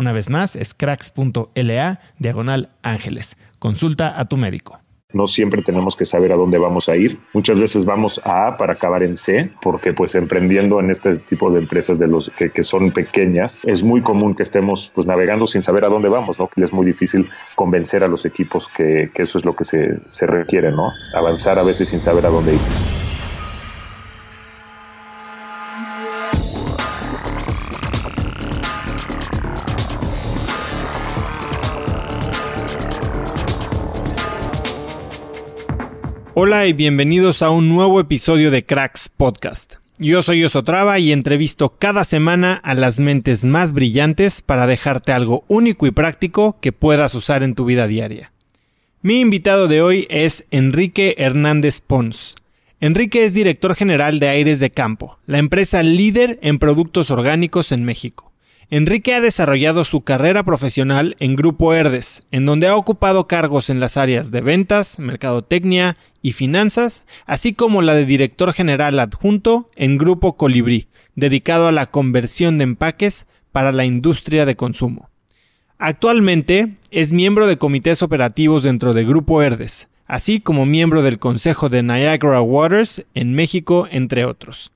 Una vez más, es cracks.la diagonal ángeles. Consulta a tu médico. No siempre tenemos que saber a dónde vamos a ir. Muchas veces vamos a A para acabar en C, porque pues emprendiendo en este tipo de empresas de los que, son pequeñas, es muy común que estemos pues navegando sin saber a dónde vamos, ¿no? Que es muy difícil convencer a los equipos que, que eso es lo que se, se requiere, ¿no? Avanzar a veces sin saber a dónde ir. Hola y bienvenidos a un nuevo episodio de Cracks Podcast. Yo soy Osotrava y entrevisto cada semana a las mentes más brillantes para dejarte algo único y práctico que puedas usar en tu vida diaria. Mi invitado de hoy es Enrique Hernández Pons. Enrique es director general de Aires de Campo, la empresa líder en productos orgánicos en México. Enrique ha desarrollado su carrera profesional en Grupo Herdes, en donde ha ocupado cargos en las áreas de ventas, mercadotecnia y finanzas, así como la de director general adjunto en Grupo Colibrí, dedicado a la conversión de empaques para la industria de consumo. Actualmente es miembro de comités operativos dentro de Grupo Herdes, así como miembro del Consejo de Niagara Waters en México, entre otros.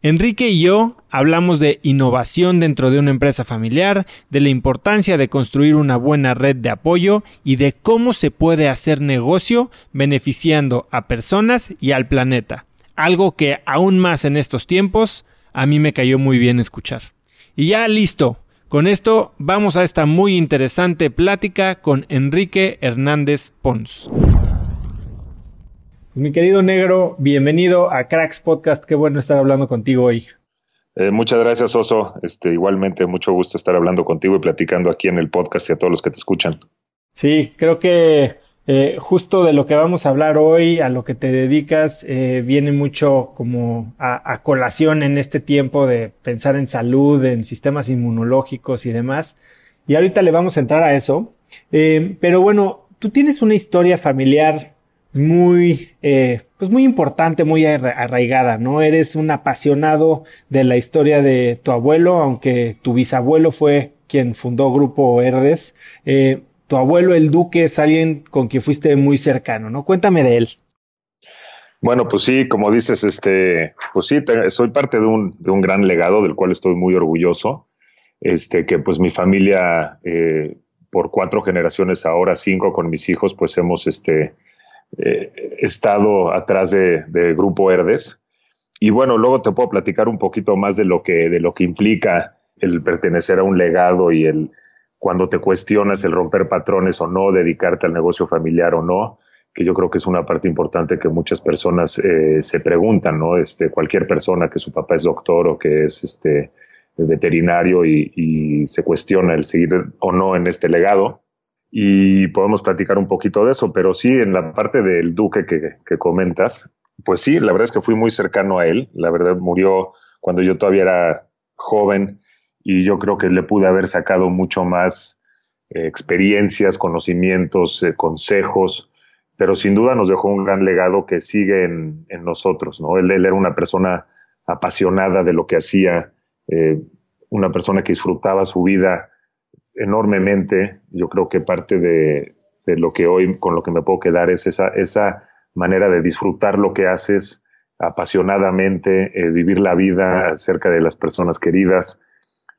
Enrique y yo hablamos de innovación dentro de una empresa familiar, de la importancia de construir una buena red de apoyo y de cómo se puede hacer negocio beneficiando a personas y al planeta. Algo que aún más en estos tiempos a mí me cayó muy bien escuchar. Y ya listo. Con esto vamos a esta muy interesante plática con Enrique Hernández Pons. Mi querido negro, bienvenido a Cracks Podcast. Qué bueno estar hablando contigo hoy. Eh, muchas gracias, Oso. Este, igualmente, mucho gusto estar hablando contigo y platicando aquí en el podcast y a todos los que te escuchan. Sí, creo que eh, justo de lo que vamos a hablar hoy, a lo que te dedicas, eh, viene mucho como a, colación en este tiempo de pensar en salud, en sistemas inmunológicos y demás. Y ahorita le vamos a entrar a eso. pero bueno, tú tienes una historia familiar muy, eh, pues muy importante, muy arraigada, ¿no? Eres un apasionado de la historia de tu abuelo, aunque tu bisabuelo fue quien fundó Grupo Herdes. Eh, tu abuelo, el duque, es alguien con quien fuiste muy cercano, ¿no? Cuéntame de él. Bueno, pues sí, como dices, este, pues sí, soy parte de un, de un gran legado del cual estoy muy orgulloso. Este, que pues mi familia, eh, por cuatro generaciones, ahora cinco con mis hijos, pues hemos, este, eh, estado atrás de, Grupo Herdes. Y bueno, luego te puedo platicar un poquito más de lo que, de lo que implica el pertenecer a un legado y el cuando te cuestionas el romper patrones o no, dedicarte al negocio familiar o no, que yo creo que es una parte importante que muchas personas eh, se preguntan, ¿no? Este, cualquier persona que su papá es doctor o que es este veterinario y, se cuestiona el seguir o no en este legado. Y podemos platicar un poquito de eso, pero sí, en la parte del duque que, que comentas, pues sí, la verdad es que fui muy cercano a él. La verdad murió cuando yo todavía era joven y yo creo que le pude haber sacado mucho más eh, experiencias, conocimientos, eh, consejos, pero sin duda nos dejó un gran legado que sigue en, nosotros, ¿no? Él, él, era una persona apasionada de lo que hacía, eh, una persona que disfrutaba su vida enormemente. Yo creo que parte de, lo que hoy, con lo que me puedo quedar, es esa, esa manera de disfrutar lo que haces apasionadamente, vivir la vida cerca de las personas queridas,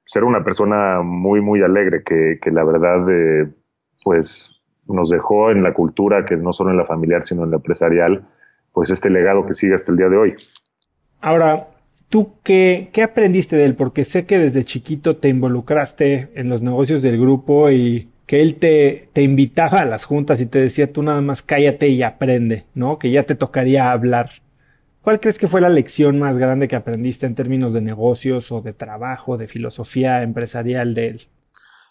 ser una persona muy, muy alegre, que, que la verdad, eh, pues nos dejó en la cultura, que no solo en la familiar, sino en la empresarial, pues este legado que sigue hasta el día de hoy. Ahora, ¿tú qué, qué aprendiste de él? Porque sé que desde chiquito te involucraste en los negocios del grupo y que él te, te invitaba a las juntas y te decía, tú nada más cállate y aprende, ¿no? Que ya te tocaría hablar. ¿Cuál crees que fue la lección más grande que aprendiste en términos de negocios o de trabajo, de filosofía empresarial de él?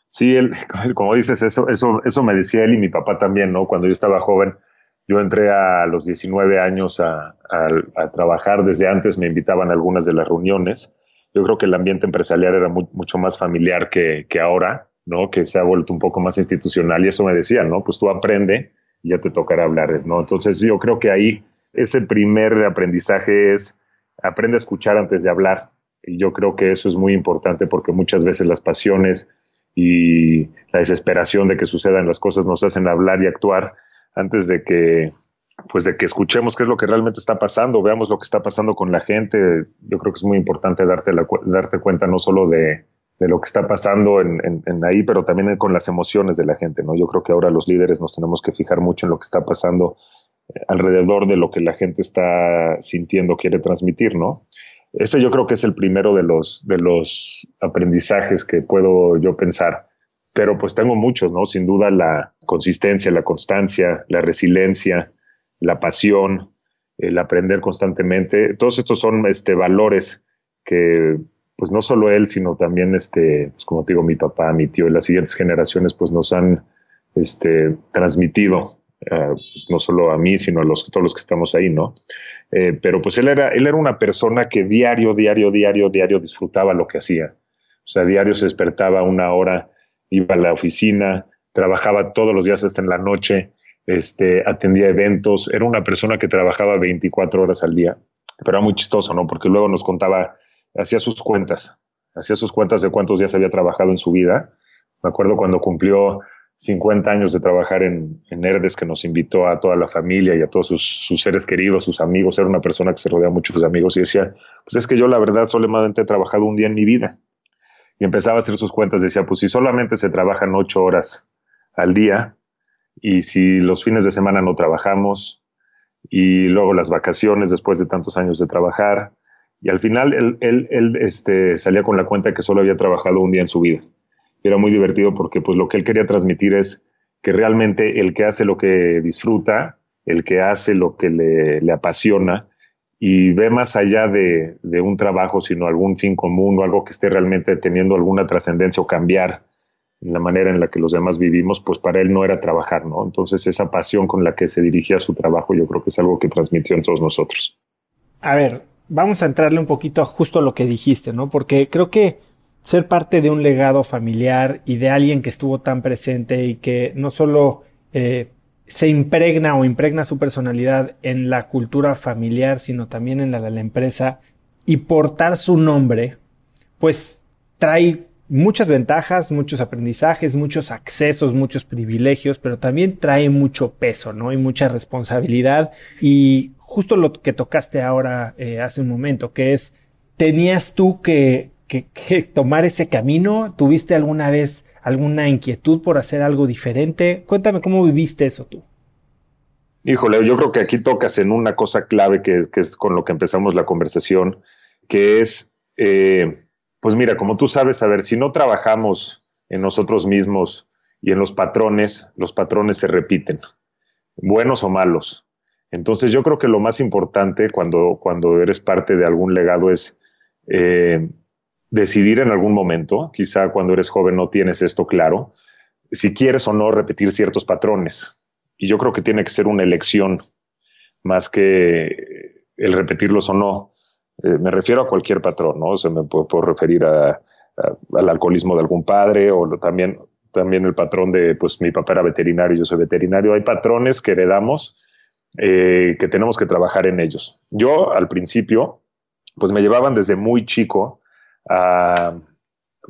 Sí, él, como dices, eso, eso, eso me decía él y mi papá también, ¿no? Cuando yo estaba joven, yo entré a los 19 años a, trabajar. Desde antes me invitaban a algunas de las reuniones. Yo creo que el ambiente empresarial era mucho más familiar que, que, ahora, ¿no? Que se ha vuelto un poco más institucional y eso me decía, ¿no? Pues tú aprende y ya te tocará hablar, ¿no? Entonces yo creo que ahí ese primer aprendizaje es aprende a escuchar antes de hablar. Y yo creo que eso es muy importante porque muchas veces las pasiones y la desesperación de que sucedan las cosas nos hacen hablar y actuar antes de que pues de que escuchemos qué es lo que realmente está pasando, veamos lo que está pasando con la gente. Yo creo que es muy importante darte, darte cuenta no solo de, lo que está pasando en, ahí, pero también con las emociones de la gente, ¿no? Yo creo que ahora los líderes nos tenemos que fijar mucho en lo que está pasando alrededor de lo que la gente está sintiendo, quiere transmitir, ¿no? Ese yo creo que es el primero de los, de los aprendizajes que puedo yo pensar. Pero pues tengo muchos, ¿no? Sin duda la consistencia, la constancia, la resiliencia, la pasión, el aprender constantemente. Todos estos son este, valores que pues no solo él, sino también, este, pues como te digo, mi papá, mi tío y las siguientes generaciones pues nos han este, transmitido eh, pues, no solo a mí, sino a los, todos los que estamos ahí, ¿no? Eh, pero pues él era, él era una persona que diario, diario, diario, diario disfrutaba lo que hacía. O sea, diario se despertaba una hora, iba a la oficina, trabajaba todos los días hasta en la noche, este, atendía eventos, era una persona que trabajaba 24 horas al día. Pero era muy chistoso, ¿no? Porque luego nos contaba, hacía sus cuentas, hacía sus cuentas de cuántos días había trabajado en su vida. Me acuerdo cuando cumplió 50 años de trabajar en, en Herdes, que nos invitó a toda la familia y a todos sus, seres queridos, sus amigos. Era una persona que se rodea mucho de amigos y decía, pues es que yo la verdad solamente he trabajado un día en mi vida. Y empezaba a hacer sus cuentas, decía, pues si solamente se trabajan ocho horas al día y si los fines de semana no trabajamos y luego las vacaciones después de tantos años de trabajar. Y al final él, él, este, salía con la cuenta que solo había trabajado un día en su vida era muy divertido porque pues lo que él quería transmitir es que realmente el que hace lo que disfruta, el que hace lo que le, apasiona y ve más allá de, un trabajo, sino algún fin común o algo que esté realmente teniendo alguna trascendencia o cambiar la manera en la que los demás vivimos, pues para él no era trabajar, ¿no? Entonces esa pasión con la que se dirigía a su trabajo yo creo que es algo que transmitió en todos nosotros. A ver, vamos a entrarle un poquito a justo lo que dijiste, ¿no? Porque creo que ser parte de un legado familiar y de alguien que estuvo tan presente y que no solo eh, se impregna o impregna su personalidad en la cultura familiar, sino también en la de la empresa y portar su nombre, pues trae muchas ventajas, muchos aprendizajes, muchos accesos, muchos privilegios, pero también trae mucho peso, ¿no? Y mucha responsabilidad. Y justo lo que tocaste ahora eh, hace un momento, que es, tenías tú que que, tomar ese camino? ¿Tuviste alguna vez alguna inquietud por hacer algo diferente? Cuéntame cómo viviste eso tú. Híjole, yo creo que aquí tocas en una cosa clave que, es con lo que empezamos la conversación, que es, eh, pues mira, como tú sabes, a ver, si no trabajamos en nosotros mismos y en los patrones, los patrones se repiten, buenos o malos. Entonces yo creo que lo más importante cuando, cuando eres parte de algún legado es eh, decidir en algún momento, quizá cuando eres joven no tienes esto claro, si quieres o no repetir ciertos patrones. Y yo creo que tiene que ser una elección más que el repetirlos o no. Eh, me refiero a cualquier patrón, ¿no? O me puedo, referir a, al alcoholismo de algún padre o también, también el patrón de, pues mi papá era veterinario, yo soy veterinario. Hay patrones que heredamos eh, que tenemos que trabajar en ellos. Yo al principio, pues me llevaban desde muy chico a,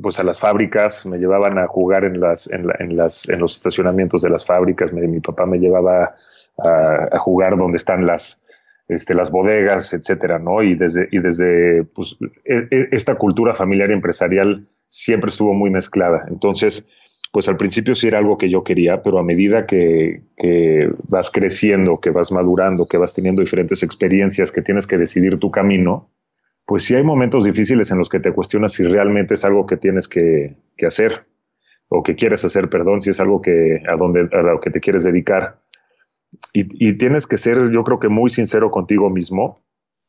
pues a las fábricas, me llevaban a jugar en, las, en, las, en los estacionamientos de las fábricas, mi papá me llevaba a, jugar donde están las, este, las bodegas, etcétera, ¿no? Y desde, y desde pues, e, e, esta cultura familiar y empresarial siempre estuvo muy mezclada. Entonces, pues al principio sí era algo que yo quería, pero a medida que, que, vas creciendo, que vas madurando, que vas teniendo diferentes experiencias, que tienes que decidir tu camino, pues sí hay momentos difíciles en los que te cuestionas si realmente es algo que tienes que, hacer o que quieres hacer, perdón, si es algo que a, donde, a lo que te quieres dedicar. Y, y tienes que ser, yo creo que muy sincero contigo mismo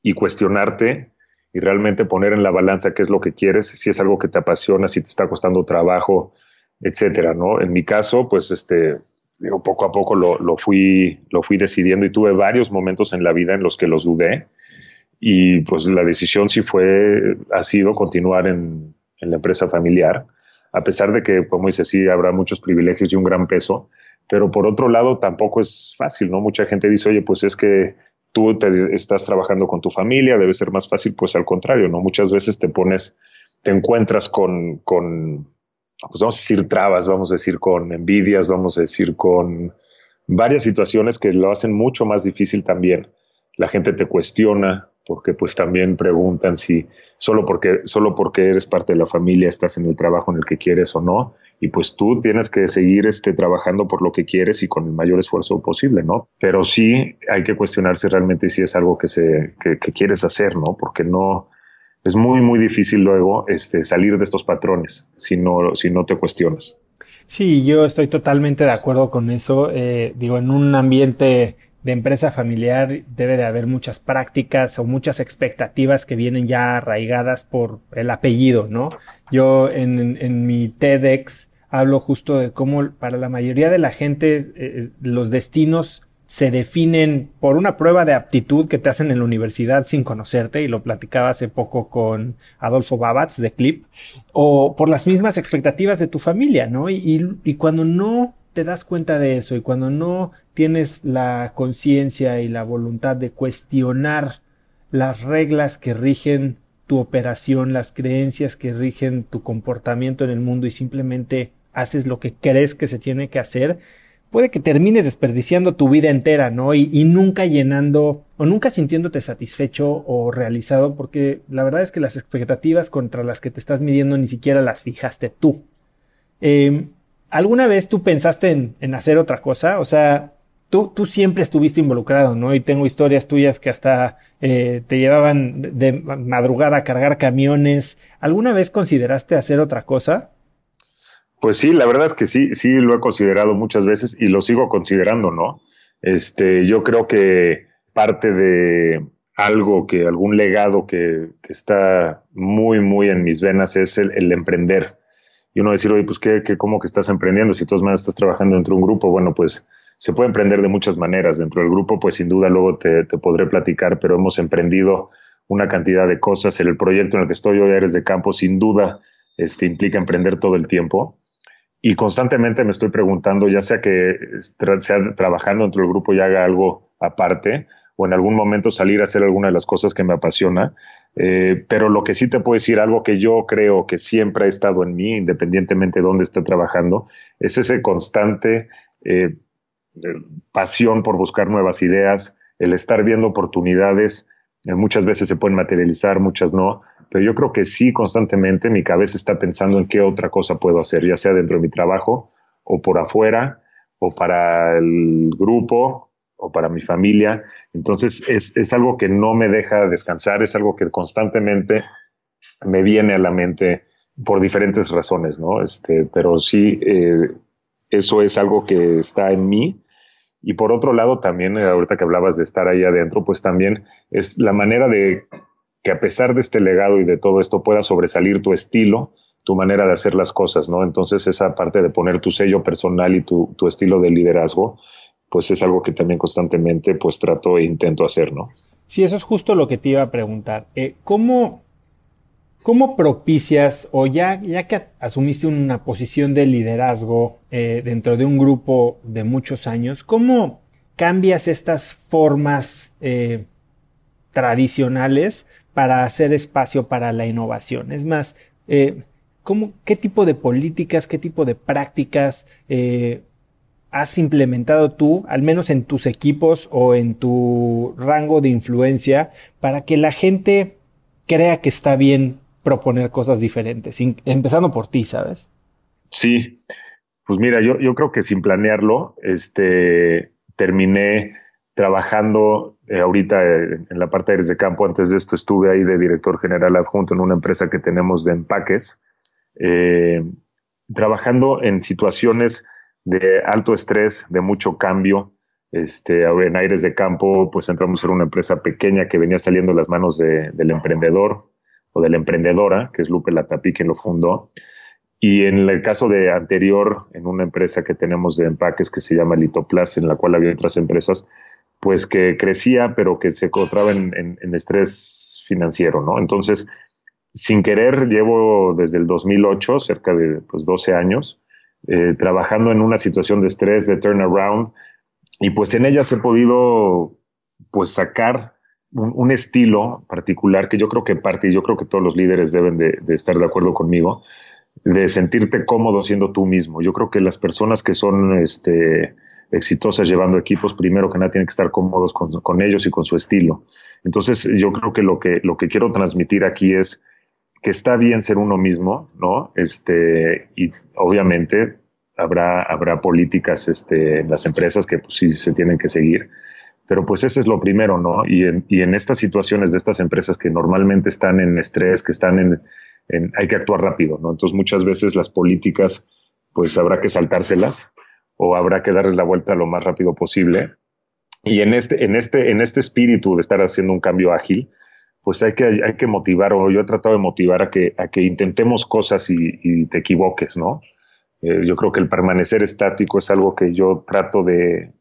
y cuestionarte y realmente poner en la balanza qué es lo que quieres, si es algo que te apasiona, si te está costando trabajo, etcétera, ¿no? En mi caso, pues, este, digo, poco a poco lo, lo, fui, lo fui decidiendo y tuve varios momentos en la vida en los que los dudé y pues la decisión sí fue, ha sido continuar en, la empresa familiar, a pesar de que, como dice, sí habrá muchos privilegios y un gran peso, pero por otro lado tampoco es fácil, ¿no? Mucha gente dice, oye, pues es que tú te estás trabajando con tu familia, debe ser más fácil, pues al contrario, ¿no? Muchas veces te pones, te encuentras con, con pues vamos a decir trabas, vamos a decir con envidias, vamos a decir con varias situaciones que lo hacen mucho más difícil también. La gente te cuestiona porque pues también preguntan si solo porque solo porque eres parte de la familia estás en el trabajo en el que quieres o no y pues tú tienes que seguir este trabajando por lo que quieres y con el mayor esfuerzo posible, ¿no? Pero sí hay que cuestionarse realmente si es algo que se que, que quieres hacer, ¿no? Porque no es muy, muy difícil luego este, salir de estos patrones si no, si no te cuestionas. Sí, yo estoy totalmente de acuerdo con eso. Eh, digo, en un ambiente de empresa familiar debe de haber muchas prácticas o muchas expectativas que vienen ya arraigadas por el apellido, ¿no? Yo en, mi TEDx hablo justo de cómo para la mayoría de la gente eh, eh, los destinos se definen por una prueba de aptitud que te hacen en la universidad sin conocerte, y lo platicaba hace poco con Adolfo Babatz de Clip, o por las mismas expectativas de tu familia, ¿no? Y cuando no te das cuenta de eso y cuando no tienes la conciencia y la voluntad de cuestionar las reglas que rigen tu operación, las creencias que rigen tu comportamiento en el mundo y simplemente haces lo que crees que se tiene que hacer, puede que termines desperdiciando tu vida entera, ¿no? Y, nunca llenando o nunca sintiéndote satisfecho o realizado, porque la verdad es que las expectativas contra las que te estás midiendo ni siquiera las fijaste tú. Em, ¿Alguna vez tú pensaste en, en, hacer otra cosa? O sea, tú, tú siempre estuviste involucrado, ¿no? Y tengo historias tuyas que hasta eh, te llevaban de madrugada a cargar camiones. ¿Alguna vez consideraste hacer otra cosa? Pues sí, la verdad es que sí, sí lo he considerado muchas veces y lo sigo considerando, ¿no? Este, yo creo que parte de algo que, algún legado que, está muy, muy en mis venas es el, emprender. Y uno decir, oye, pues, ¿qué, qué, ¿cómo que estás emprendiendo? Si todas maneras estás trabajando dentro de un grupo, bueno, pues se puede emprender de muchas maneras. Dentro del grupo, pues sin duda luego te, te podré platicar, pero hemos emprendido una cantidad de cosas. El proyecto en el que estoy hoy, Eres de Campo, sin duda, este, implica emprender todo el tiempo y constantemente me estoy preguntando, ya sea que sea trabajando dentro del grupo y haga algo aparte, o en algún momento salir a hacer alguna de las cosas que me apasiona. Eh, pero lo que sí te puedo decir, algo que yo creo que siempre ha estado en mí, independientemente de dónde esté trabajando, es ese constante eh, pasión por buscar nuevas ideas, el estar viendo oportunidades. Eh, muchas veces se pueden materializar, muchas no, pero yo creo que sí constantemente mi cabeza está pensando en qué otra cosa puedo hacer, ya sea dentro de mi trabajo o por afuera o para el grupo o para mi familia. Entonces es, es, algo que no me deja descansar, es algo que constantemente me viene a la mente por diferentes razones, ¿no? Este, pero sí, eh, eso es algo que está en mí. Y por otro lado, también, eh, ahorita que hablabas de estar ahí adentro, pues también es la manera de que a pesar de este legado y de todo esto pueda sobresalir tu estilo, tu manera de hacer las cosas, ¿no? Entonces esa parte de poner tu sello personal y tu, tu estilo de liderazgo, pues es algo que también constantemente pues trato e intento hacer, ¿no? Sí, eso es justo lo que te iba a preguntar. Eh, ¿cómo, ¿Cómo propicias o ya, ya que asumiste una posición de liderazgo eh, dentro de un grupo de muchos años, cómo cambias estas formas eh, tradicionales para hacer espacio para la innovación? Es más, ¿cómo, ¿qué tipo de políticas, qué tipo de prácticas has implementado tú, al menos en tus equipos o en tu rango de influencia, para que la gente crea que está bien proponer cosas diferentes, empezando por ti, ¿sabes? Sí, pues mira, yo, yo creo que sin planearlo, este, terminé trabajando eh, ahorita en, la parte de aires de campo. Antes de esto estuve ahí de director general adjunto en una empresa que tenemos de empaques, eh, trabajando en situaciones de alto estrés, de mucho cambio. Este, en aires de campo, pues entramos en una empresa pequeña que venía saliendo las manos del emprendedor o de la emprendedora, que es Lupe Latapí quien lo fundó. Y en el caso de anterior, en una empresa que tenemos de empaques que se llama Litoplas, en la cual había otras empresas, pues que crecía, pero que se encontraba en, estrés financiero, ¿no? Entonces, sin querer, llevo desde el 2008, cerca de pues, 12 años, eh, trabajando en una situación de estrés, de turnaround, y pues en ellas he podido pues sacar un, estilo particular que yo creo que parte, y yo creo que todos los líderes deben de, estar de acuerdo conmigo, de sentirte cómodo siendo tú mismo. Yo creo que las personas que son este, exitosas llevando equipos, primero que nada tienen que estar cómodos con, con, ellos y con su estilo. Entonces, yo creo que lo que, lo que quiero transmitir aquí es que está bien ser uno mismo, ¿no? Este, y obviamente habrá, habrá políticas este, en las empresas que pues, sí se tienen que seguir. Pero pues ese es lo primero, ¿no? Y en, y en estas situaciones de estas empresas que normalmente están en estrés, que están en, hay que actuar rápido, ¿no? Entonces muchas veces las políticas, pues habrá que saltárselas o habrá que darles la vuelta lo más rápido posible. Y en este, en este, en este espíritu de estar haciendo un cambio ágil, pues hay que, hay que motivar, o yo he tratado de motivar a que, a que intentemos cosas y, te equivoques, ¿no? Eh, yo creo que el permanecer estático es algo que yo trato de,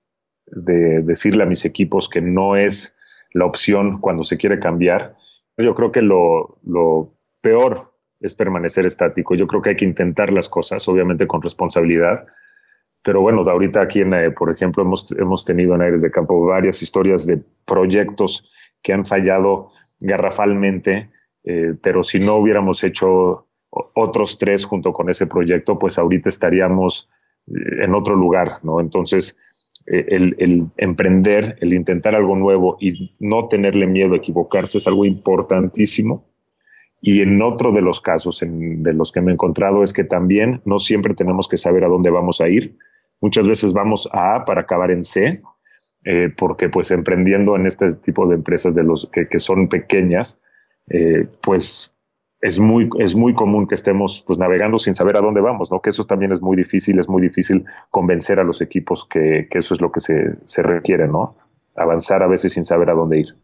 de decirle a mis equipos que no es la opción cuando se quiere cambiar. Yo creo que lo, lo peor es permanecer estático. Yo creo que hay que intentar las cosas, obviamente con responsabilidad. Pero bueno, de ahorita aquí, en, eh, por ejemplo, hemos, hemos tenido en Aires de Campo varias historias de proyectos que han fallado garrafalmente, eh, pero si no hubiéramos hecho otros tres junto con ese proyecto, pues ahorita estaríamos eh, en otro lugar, ¿no? Entonces, eh, el, emprender, el intentar algo nuevo y no tenerle miedo a equivocarse es algo importantísimo. Y en otro de los casos de los que me he encontrado es que también no siempre tenemos que saber a dónde vamos a ir. Muchas veces vamos a A para acabar en C eh, porque pues emprendiendo en este tipo de empresas de los que, son pequeñas, eh, pues es muy, es muy común que estemos pues navegando sin saber a dónde vamos, ¿no? Que eso también es muy difícil, es muy difícil convencer a los equipos que, que eso es lo que se, se, requiere, ¿no? Avanzar a veces sin saber a dónde ir.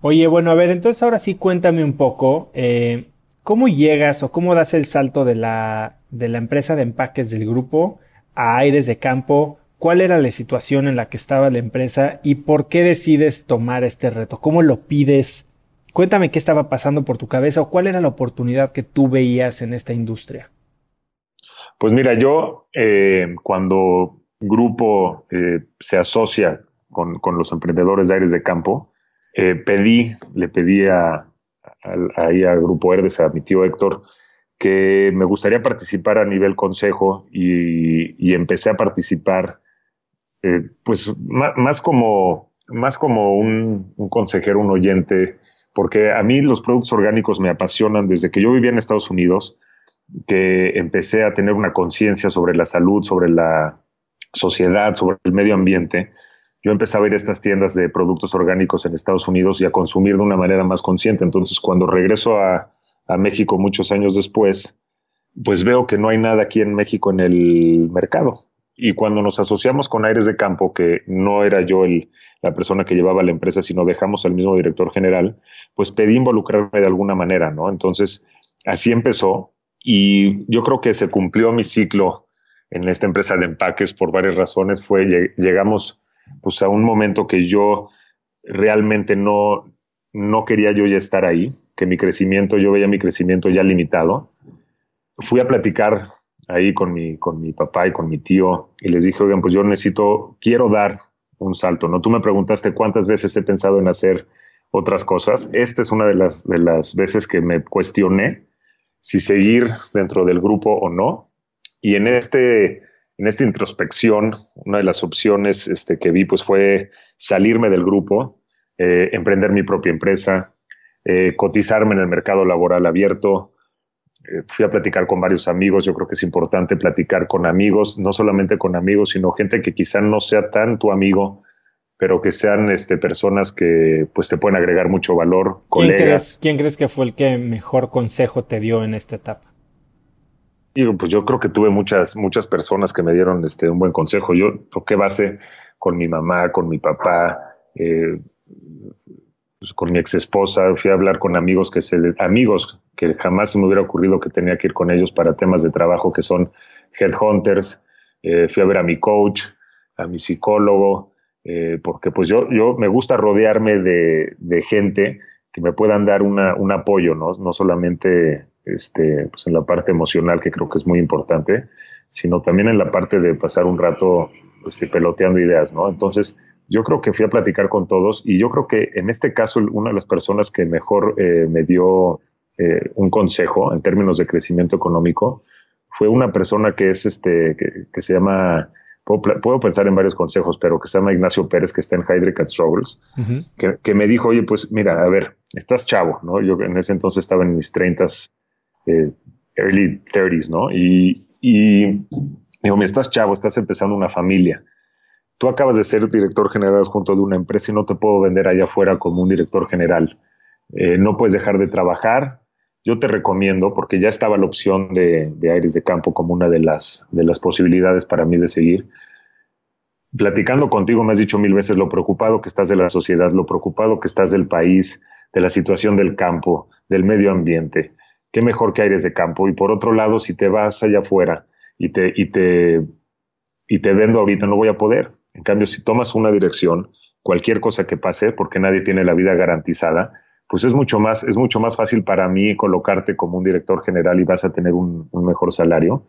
Oye, bueno, a ver, entonces ahora sí cuéntame un poco, eh, ¿cómo llegas o cómo das el salto de la, de la empresa de empaques del grupo a aires de campo cuál era la situación en la que estaba la empresa y por qué decides tomar este reto, cómo lo pides. Cuéntame qué estaba pasando por tu cabeza o cuál era la oportunidad que tú veías en esta industria. Pues mira, yo eh, cuando grupo eh, se asocia con, los emprendedores de aires de campo, eh, pedí, le pedí a, ahí al grupo Herdes, a mi tío Héctor, que me gustaría participar a nivel consejo y, empecé a participar pues más, como, más como un, consejero, un oyente, porque a mí los productos orgánicos me apasionan desde que yo vivía en Estados Unidos, que empecé a tener una conciencia sobre la salud, sobre la sociedad, sobre el medio ambiente. yo empezaba a ir a estas tiendas de productos orgánicos en Estados Unidos y a consumir de una manera más consciente. Entonces, cuando regreso a, a México muchos años después, pues veo que no hay nada aquí en México en el mercado. Y cuando nos asociamos con Aires de Campo, que no era yo el, la persona que llevaba la empresa, sino dejamos al mismo director general, pues pedí involucrarme de alguna manera, ¿no? Entonces, así empezó y yo creo que se cumplió mi ciclo en esta empresa de empaques por varias razones. Fue, llegamos pues a un momento que yo realmente no, no quería yo ya estar ahí, que mi crecimiento, yo veía mi crecimiento ya limitado. Fui a platicar ahí con mi, con mi papá y con mi tío y les dije, oigan, pues yo necesito, quiero dar un salto, ¿no? Tú me preguntaste cuántas veces he pensado en hacer otras cosas. Esta es una de las, de las veces que me cuestioné si seguir dentro del grupo o no. Y en este, en esta introspección, una de las opciones este, que vi pues fue salirme del grupo, eh, emprender mi propia empresa, eh, cotizarme en el mercado laboral abierto. Eh, fui a platicar con varios amigos. Yo creo que es importante platicar con amigos, no solamente con amigos, sino gente que quizá no sea tan tu amigo, pero que sean este, personas que pues te pueden agregar mucho valor, ¿Quién Crees, ¿Quién crees que fue el que mejor consejo te dio en esta etapa? Pues yo creo que tuve muchas, muchas personas que me dieron este, un buen consejo. Yo toqué base con mi mamá, con mi papá, eh, pues, con mi ex esposa, fui a hablar con amigos que se, amigos que jamás se me hubiera ocurrido que tenía que ir con ellos para temas de trabajo que son headhunters. Eh, fui a ver a mi coach, a mi psicólogo, eh, porque pues yo, yo me gusta rodearme de, gente que me puedan dar una, un apoyo, ¿no? no solamente este, pues en la parte emocional, que creo que es muy importante, sino también en la parte de pasar un rato este, peloteando ideas, ¿no? Entonces, yo creo que fui a platicar con todos y yo creo que en este caso una de las personas que mejor eh, me dio eh, un consejo en términos de crecimiento económico fue una persona que es este, que, que se llama puedo, pensar en varios consejos, pero que se llama Ignacio Pérez, que está en Hydric and Struggles, que, me dijo, oye, pues mira, a ver, estás chavo, ¿no? Yo en ese entonces estaba en mis 30 eh, early 30s, ¿no? Y, y digo, me estás chavo, estás empezando una familia. Tú acabas de ser director general junto de una empresa y no te puedo vender allá afuera como un director general. Eh, no puedes dejar de trabajar, yo te recomiendo, porque ya estaba la opción de, Aires de Campo como una de las, de las posibilidades para mí de seguir. Platicando contigo me has dicho mil veces lo preocupado que estás de la sociedad, lo preocupado que estás del país, de la situación del campo, del medio ambiente. Qué mejor que Aires de Campo. Y por otro lado, si te vas allá afuera y te, y te, y te vendo ahorita, no voy a poder. En cambio, si tomas una dirección, cualquier cosa que pase, porque nadie tiene la vida garantizada, pues es mucho más, es mucho más fácil para mí colocarte como un director general y vas a tener un, mejor salario.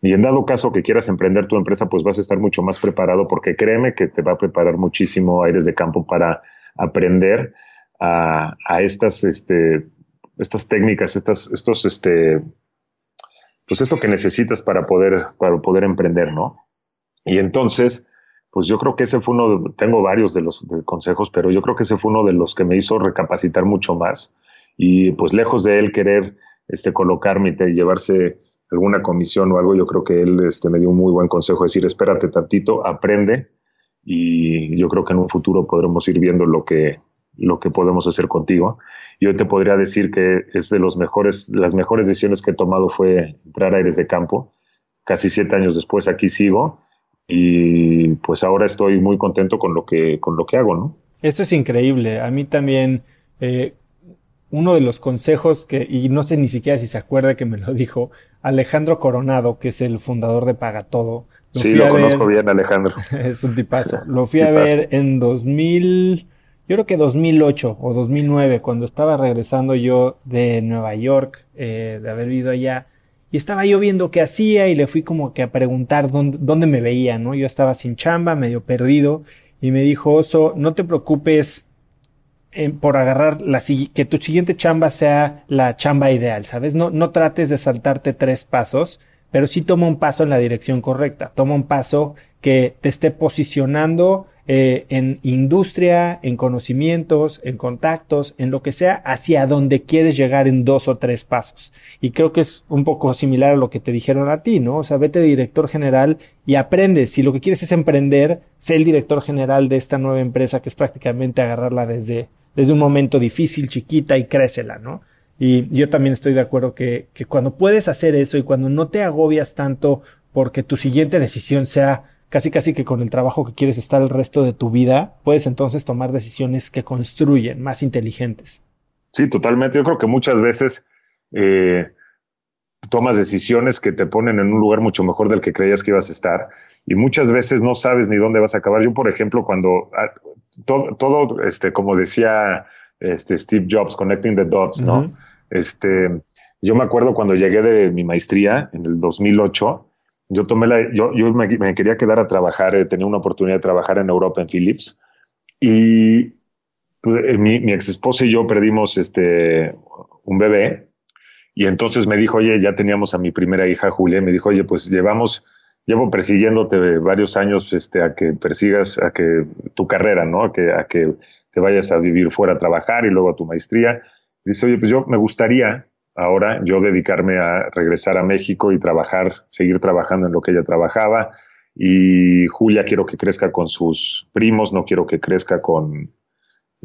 Y en dado caso que quieras emprender tu empresa, pues vas a estar mucho más preparado porque créeme que te va a preparar muchísimo aires de campo para aprender a, estas, este, estas técnicas, estas, estos, este, pues esto que necesitas para poder, para poder emprender, ¿no? Y entonces, pues yo creo que ese fue uno, tengo varios de los consejos, pero yo creo que ese fue uno de los que me hizo recapacitar mucho más y pues lejos de él querer este, colocarme y llevarse alguna comisión o algo, yo creo que él este, me dio un muy buen consejo, decir, espérate tantito, aprende y yo creo que en un futuro podremos ir viendo lo que, lo que podemos hacer contigo. Yo te podría decir que es de los mejores, las mejores decisiones que he tomado fue entrar a Aires de Campo. Casi siete años después aquí sigo y pues ahora estoy muy contento con lo que, con lo que hago, ¿no? Eso es increíble. A mí también, eh, uno de los consejos que, y no sé ni siquiera si se acuerda que me lo dijo, Alejandro Coronado, que es el fundador de Paga Todo. sí, lo conozco bien, Alejandro. es un tipazo. Lo fui a ver en 2000, yo creo que 2008 o 2009, cuando estaba regresando yo de Nueva York, eh, de haber vivido allá. Y estaba yo viendo qué hacía y le fui como que a preguntar dónde, dónde me veía, ¿no? Yo estaba sin chamba, medio perdido, y me dijo, Oso, no te preocupes eh, por agarrar la que tu siguiente chamba sea la chamba ideal, ¿sabes? No, no trates de saltarte tres pasos, pero sí toma un paso en la dirección correcta. Toma un paso que te esté posicionando eh, en industria, en conocimientos, en contactos, en lo que sea, hacia donde quieres llegar en dos o tres pasos. Y creo que es un poco similar a lo que te dijeron a ti, ¿no? O sea, vete de director general y aprende. Si lo que quieres es emprender, sé el director general de esta nueva empresa que es prácticamente agarrarla desde, desde un momento difícil, chiquita y crécela, ¿no? Y yo también estoy de acuerdo que, que cuando puedes hacer eso y cuando no te agobias tanto porque tu siguiente decisión sea casi casi que con el trabajo que quieres estar el resto de tu vida, puedes entonces tomar decisiones que construyen, más inteligentes. Sí, totalmente. Yo creo que muchas veces eh, tomas decisiones que te ponen en un lugar mucho mejor del que creías que ibas a estar y muchas veces no sabes ni dónde vas a acabar. Yo, por ejemplo, cuando ah, todo, todo, este, como decía este Steve Jobs, connecting the dots, ¿no? Este, yo me acuerdo cuando llegué de mi maestría en el 2008 yo tomé la, yo, yo me, quería quedar a trabajar, eh, tenía una oportunidad de trabajar en Europa, en Philips, y pues, eh, mi, mi, ex esposa y yo perdimos este, un bebé, y entonces me dijo, oye, ya teníamos a mi primera hija, Julia, y me dijo, oye, pues llevamos, llevo persiguiéndote varios años este, a que persigas a que tu carrera, ¿no? A que, a que te vayas a vivir fuera a trabajar y luego a tu maestría. dice, oye, pues yo me gustaría ahora yo dedicarme a regresar a México y trabajar, seguir trabajando en lo que ella trabajaba. Y Julia quiero que crezca con sus primos, no quiero que crezca con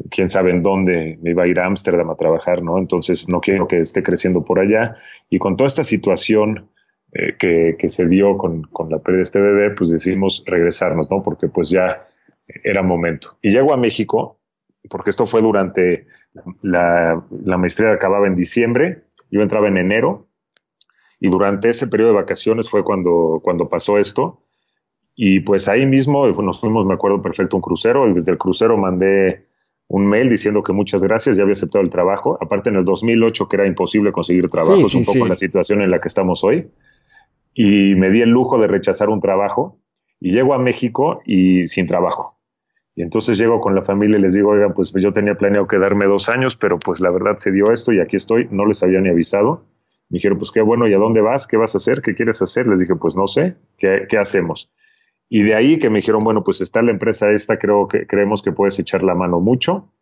quién sabe en dónde me iba a ir a Ámsterdam a trabajar, ¿no? Entonces no quiero que esté creciendo por allá. Y con toda esta situación eh, que, que, se dio con, la pérdida de este bebé, pues decidimos regresarnos, ¿no? Porque pues ya era momento. Y llego a México, porque esto fue durante la, la maestría acababa en diciembre yo entraba en enero y durante ese periodo de vacaciones fue cuando, cuando pasó esto. Y pues ahí mismo nos fuimos, me acuerdo perfecto, un crucero. Desde el crucero mandé un mail diciendo que muchas gracias, ya había aceptado el trabajo. Aparte en el 2008 que era imposible conseguir trabajo, es un poco la situación en la que estamos hoy. Y me di el lujo de rechazar un trabajo y llego a México y sin trabajo. Y entonces llego con la familia y les digo, oigan, pues yo tenía planeado quedarme dos años, pero pues la verdad se dio esto y aquí estoy, no les había ni avisado. Me dijeron, pues qué bueno, ¿y a dónde vas? ¿Qué vas a hacer? ¿Qué quieres hacer? Les dije, pues no sé, ¿qué, qué hacemos? Y de ahí que me dijeron, bueno, pues está la empresa esta, creo que creemos que puedes echar la mano mucho.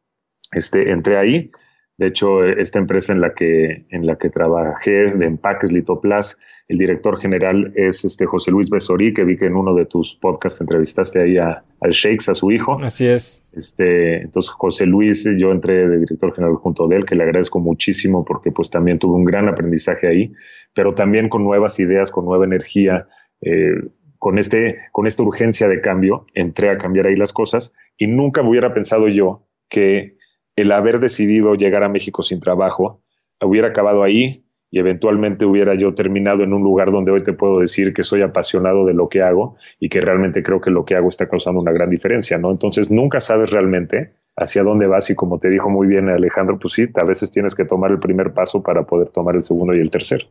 Este, entré ahí. De hecho, esta empresa en la que, en la que trabajé de empaques Litoplas el director general es este José Luis Besorí, que vi que en uno de tus podcasts entrevistaste ahí a, al Shakes, a su hijo. Así es. Este, entonces, José Luis, yo entré de director general junto a él, que le agradezco muchísimo porque pues también tuve un gran aprendizaje ahí, pero también con nuevas ideas, con nueva energía, eh, con, este, con esta urgencia de cambio, entré a cambiar ahí las cosas y nunca me hubiera pensado yo que el haber decidido llegar a México sin trabajo hubiera acabado ahí y eventualmente hubiera yo terminado en un lugar donde hoy te puedo decir que soy apasionado de lo que hago y que realmente creo que lo que hago está causando una gran diferencia, ¿no? Entonces nunca sabes realmente hacia dónde vas y como te dijo muy bien Alejandro, pues sí, a veces tienes que tomar el primer paso para poder tomar el segundo y el tercero.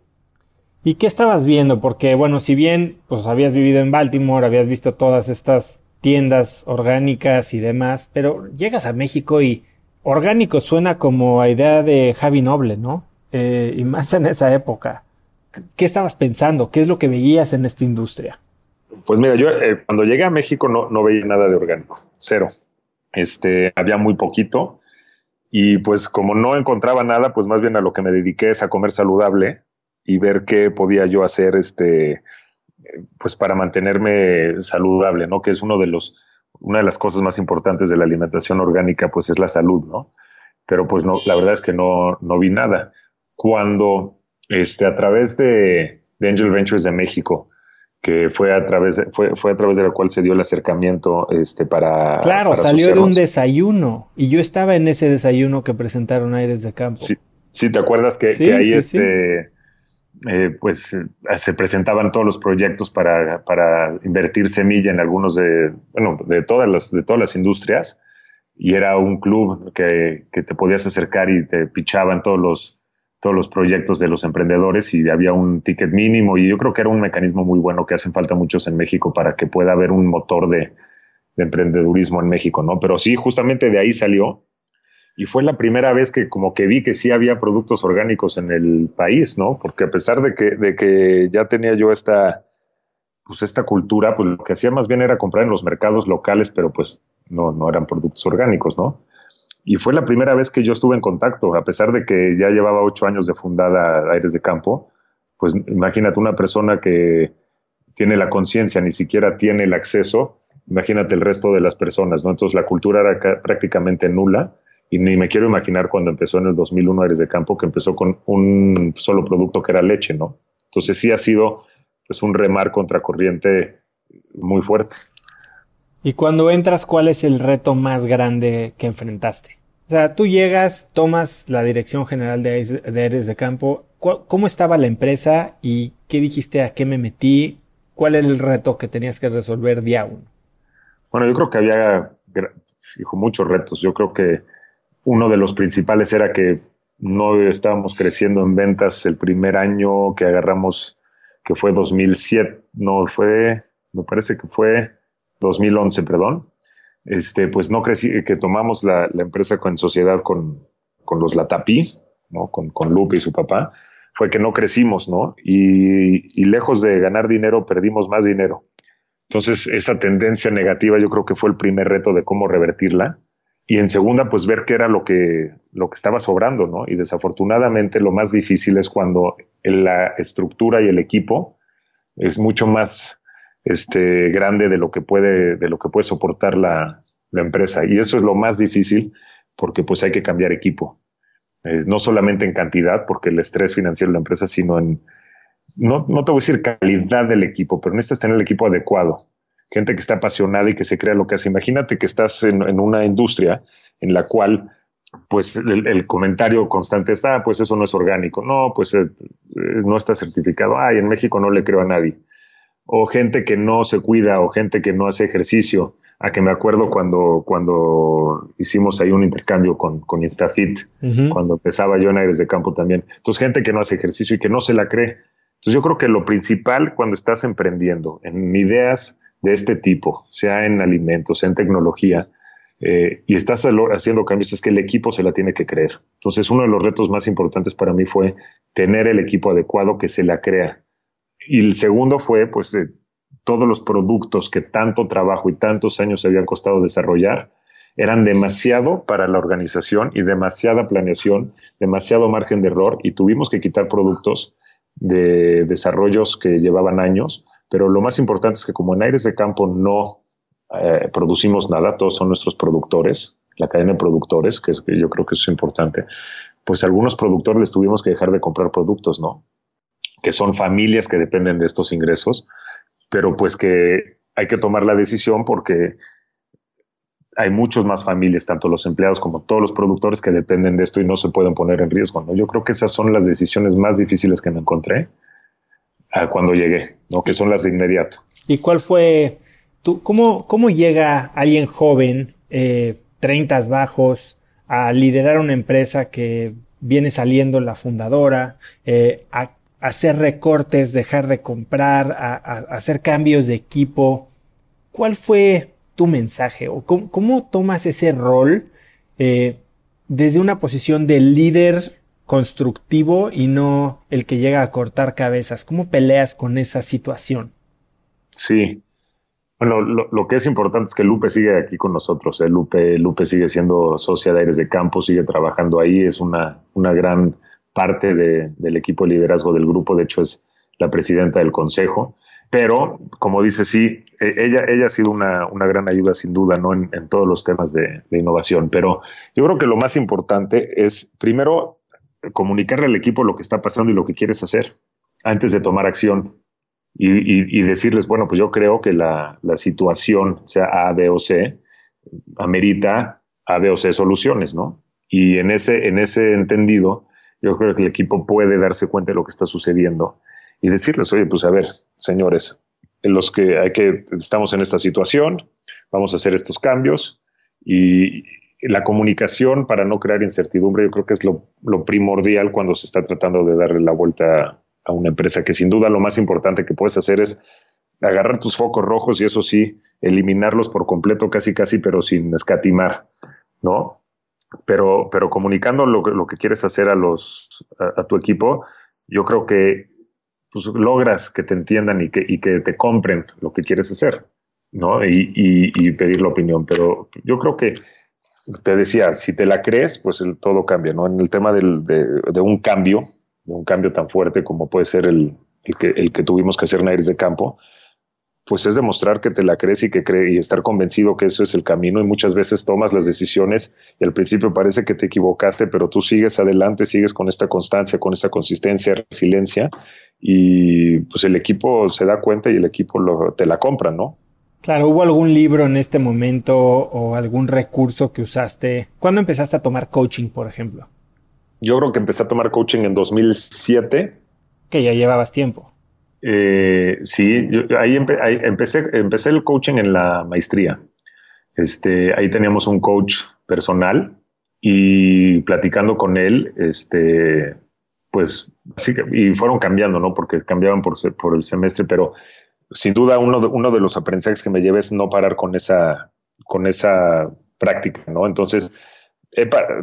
¿Y qué estabas viendo? Porque bueno, si bien pues habías vivido en Baltimore, habías visto todas estas tiendas orgánicas y demás, pero llegas a México y orgánico suena como a idea de Javi Noble, ¿no? Eh, y más en esa época. ¿Qué estabas pensando? ¿Qué es lo que veías en esta industria? Pues mira, yo eh, cuando llegué a México no, no veía nada de orgánico, cero. Este, había muy poquito y pues como no encontraba nada, pues más bien a lo que me dediqué es a comer saludable y ver qué podía yo hacer, este, pues para mantenerme saludable, ¿no? Que es uno de los, una de las cosas más importantes de la alimentación orgánica, pues es la salud, ¿no? Pero pues no, la verdad es que no, no vi nada. Cuando este, a través de, Angel Ventures de México, que fue a través de, fue, fue a través de la cual se dio el acercamiento este para claro salió de un desayuno y yo estaba en ese desayuno que presentaron Aires de Campo. Sí, sí te acuerdas que, ahí este eh, pues se presentaban todos los proyectos para, para invertir semilla en algunos de bueno de todas las de todas las industrias y era un club que, que te podías acercar y te pichaban todos los todos los proyectos de los emprendedores y había un ticket mínimo y yo creo que era un mecanismo muy bueno que hacen falta muchos en México para que pueda haber un motor de, emprendedurismo en México, ¿no? Pero sí, justamente de ahí salió y fue la primera vez que como que vi que sí había productos orgánicos en el país, ¿no? Porque a pesar de que, de que ya tenía yo esta, pues esta cultura, pues lo que hacía más bien era comprar en los mercados locales, pero pues no, no eran productos orgánicos, ¿no? Y fue la primera vez que yo estuve en contacto, a pesar de que ya llevaba ocho años de fundada Aires de Campo, pues imagínate una persona que tiene la conciencia, ni siquiera tiene el acceso, imagínate el resto de las personas, ¿no? Entonces la cultura era prácticamente nula y ni me quiero imaginar cuando empezó en el 2001 Aires de Campo, que empezó con un solo producto que era leche, ¿no? Entonces sí ha sido pues un remar contracorriente muy fuerte. Y cuando entras, ¿cuál es el reto más grande que enfrentaste? O sea, tú llegas, tomas la dirección general de, Aires de Campo. ¿Cómo estaba la empresa y qué dijiste a qué me metí? ¿Cuál era el reto que tenías que resolver día uno? Bueno, yo creo que había muchos retos. Yo creo que uno de los principales era que no estábamos creciendo en ventas el primer año que agarramos, que fue 2007, no fue, me parece que fue 2011, perdón, este, pues no crecí, que tomamos la, empresa en sociedad con, los Latapí, ¿no? Con, con, Lupe y su papá, fue que no crecimos, ¿no? Y, y, lejos de ganar dinero, perdimos más dinero. Entonces, esa tendencia negativa yo creo que fue el primer reto de cómo revertirla. Y en segunda, pues ver qué era lo que, lo que estaba sobrando, ¿no? Y desafortunadamente lo más difícil es cuando la estructura y el equipo es mucho más este, grande de lo que puede, de lo que puede soportar la, la empresa. Y eso es lo más difícil porque pues hay que cambiar equipo. no solamente en cantidad, porque el estrés financiero de la empresa, sino en, no, no te voy a decir calidad del equipo, pero necesitas tener el equipo adecuado. Gente que está apasionada y que se crea lo que hace. Imagínate que estás en, en una industria en la cual pues el, comentario constante está, ah, pues eso no es orgánico, no, pues eh, no está certificado, ay, en México no le creo a nadie o gente que no se cuida o gente que no hace ejercicio. A que me acuerdo cuando, cuando hicimos ahí un intercambio con, con Instafit, cuando empezaba yo en Aires de Campo también. Entonces, gente que no hace ejercicio y que no se la cree. Entonces, yo creo que lo principal cuando estás emprendiendo en ideas de este tipo, sea en alimentos, sea en tecnología, eh, y estás haciendo cambios, es que el equipo se la tiene que creer. Entonces, uno de los retos más importantes para mí fue tener el equipo adecuado que se la crea y el segundo fue, pues, todos los productos que tanto trabajo y tantos años habían costado desarrollar, eran demasiado para la organización y demasiada planeación, demasiado margen de error y tuvimos que quitar productos de desarrollos que llevaban años, pero lo más importante es que como en Aires de Campo no eh, producimos nada, todos son nuestros productores, la cadena de productores, que, que yo creo que es importante, pues algunos productores tuvimos que dejar de comprar productos, ¿no? que son familias que dependen de estos ingresos, pero pues que hay que tomar la decisión porque hay muchos más familias, tanto los empleados como todos los productores que dependen de esto y no se pueden poner en riesgo. ¿no? Yo creo que esas son las decisiones más difíciles que me encontré ah, cuando llegué, ¿no? que son las de inmediato. ¿Y cuál fue, tú, cómo, cómo llega alguien joven, eh, 30 bajos, a liderar una empresa que viene saliendo la fundadora, eh, a hacer recortes, dejar de comprar, a, hacer cambios de equipo. ¿Cuál fue tu mensaje o cómo, tomas ese rol eh, desde una posición de líder constructivo y no el que llega a cortar cabezas? ¿Cómo peleas con esa situación? Sí. Bueno, lo, que es importante es que Lupe sigue aquí con nosotros. ¿eh? Lupe, Lupe sigue siendo socia de Aires de Campo, sigue trabajando ahí. Es una, una gran parte del equipo de liderazgo del grupo, de hecho es la presidenta del consejo, pero como dice, sí, e, ella, ella ha sido una, gran ayuda sin duda ¿no? en, todos los temas de, innovación, pero yo creo que lo más importante es primero comunicarle al equipo lo que está pasando y lo que quieres hacer antes de tomar acción. Y, decirles, bueno, pues yo creo que la, la, situación, sea A, B o C, amerita A, B o C soluciones, ¿no? Y en ese, en ese entendido, yo creo que el equipo puede darse cuenta de lo que está sucediendo y decirles, oye, pues a ver, señores, en los que hay que, estamos en esta situación, vamos a hacer estos cambios y la comunicación para no crear incertidumbre, yo creo que es lo, primordial cuando se está tratando de darle la vuelta a una empresa, que sin duda lo más importante que puedes hacer es agarrar tus focos rojos y eso sí, eliminarlos por completo, casi, casi, pero sin escatimar, ¿no? pero, pero comunicando lo, lo que quieres hacer a, los, a, tu equipo, yo creo que pues, logras que te entiendan y que, y que te compren lo que quieres hacer. ¿no? Y, pedir la opinión. Pero yo creo que te decía, si te la crees, pues todo cambia, ¿no? En el tema de, un cambio, de un cambio tan fuerte como puede ser el, que, el que tuvimos que hacer en Aires de Campo, pues es demostrar que te la crees y que cree y estar convencido que eso es el camino y muchas veces tomas las decisiones y al principio parece que te equivocaste, pero tú sigues adelante, sigues con esta constancia, con esa consistencia, resiliencia y pues el equipo se da cuenta y el equipo te la compra, ¿no? Claro, ¿hubo algún libro en este momento o algún recurso que usaste? ¿Cuándo empezaste a tomar coaching, por ejemplo? Yo creo que empecé a tomar coaching en 2007. Que ya llevabas tiempo. Eh, sí, ahí, empecé, empecé el coaching en la maestría. Este, ahí teníamos un coach personal y platicando con él, este, pues, así que, y fueron cambiando, ¿no? Porque cambiaban por, por el semestre, pero sin duda uno de, uno de los aprendizajes que me llevé es no parar con esa, con esa práctica, ¿no? Entonces,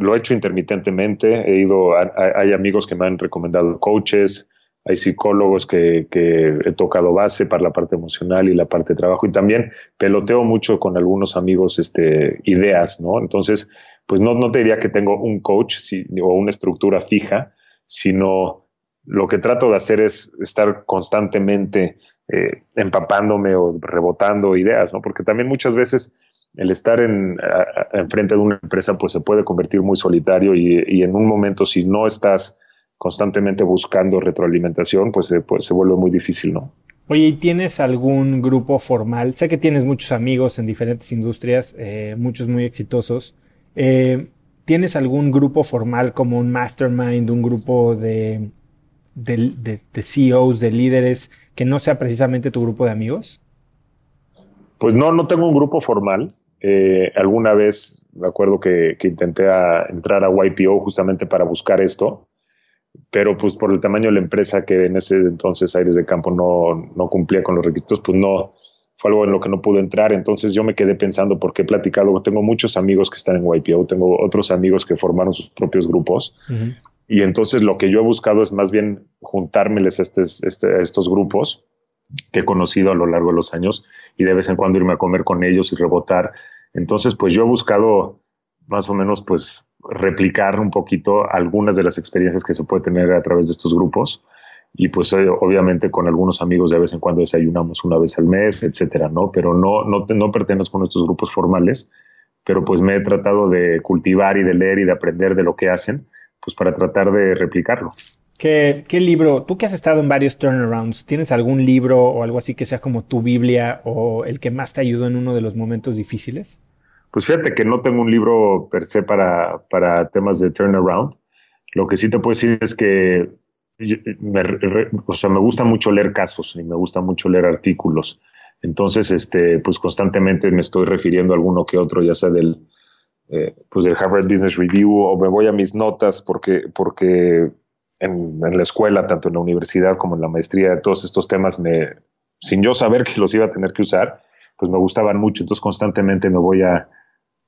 lo he hecho intermitentemente, he ido, hay amigos que me han recomendado coaches, hay psicólogos que, he tocado base para la parte emocional y la parte de trabajo y también peloteo mucho con algunos amigos este, ideas, ¿no? Entonces, pues no, no te diría que tengo un coach o una estructura fija, sino lo que trato de hacer es estar constantemente eh, empapándome o rebotando ideas, ¿no? Porque también muchas veces el estar en, de una empresa pues se puede convertir muy solitario y, en un momento si no estás constantemente buscando retroalimentación, pues, pues, se vuelve muy difícil, ¿no? Oye, ¿y tienes algún grupo formal? Sé que tienes muchos amigos en diferentes industrias, eh, muchos muy exitosos. Eh, ¿Tienes algún grupo formal como un mastermind, un grupo de, de, CEOs, de líderes, que no sea precisamente tu grupo de amigos? Pues no, no tengo un grupo formal. Eh, alguna vez me acuerdo que, que intenté entrar a YPO justamente para buscar esto pero pues por el tamaño de la empresa que en ese entonces Aires de Campo no, no cumplía con los requisitos, pues no, fue algo en lo que no pude entrar. Entonces yo me quedé pensando, porque he platicado, tengo muchos amigos que están en YPO, tengo otros amigos que formaron sus propios grupos. Y entonces lo que yo he buscado es más bien juntármeles a, este, este, estos grupos que he conocido a lo largo de los años y de vez en cuando irme a comer con ellos y rebotar. Entonces, pues yo he buscado más o menos, pues replicar un poquito algunas de las experiencias que se puede tener a través de estos grupos. Y pues eh, obviamente con algunos amigos de vez en cuando desayunamos una vez al mes, etcétera, ¿no? Pero no, no, no pertenezco a estos grupos formales, pero pues me he tratado de cultivar y de leer y de aprender de lo que hacen, pues para tratar de replicarlo. ¿Qué, ¿Qué, libro? Tú que has estado en varios turnarounds, ¿tienes algún libro o algo así que sea como tu Biblia o el que más te ayudó en uno de los momentos difíciles? Pues fíjate que no tengo un libro per se para, para temas de turnaround. Lo que sí te puedo decir es que me, o sea, me gusta mucho leer casos y me gusta mucho leer artículos. Entonces, este, pues constantemente me estoy refiriendo a alguno que otro, ya sea del, eh, pues del Harvard Business Review o me voy a mis notas porque, porque en, en, la escuela, tanto en la universidad como en la maestría, todos estos temas me, sin yo saber que los iba a tener que usar, pues me gustaban mucho. Entonces constantemente me voy a,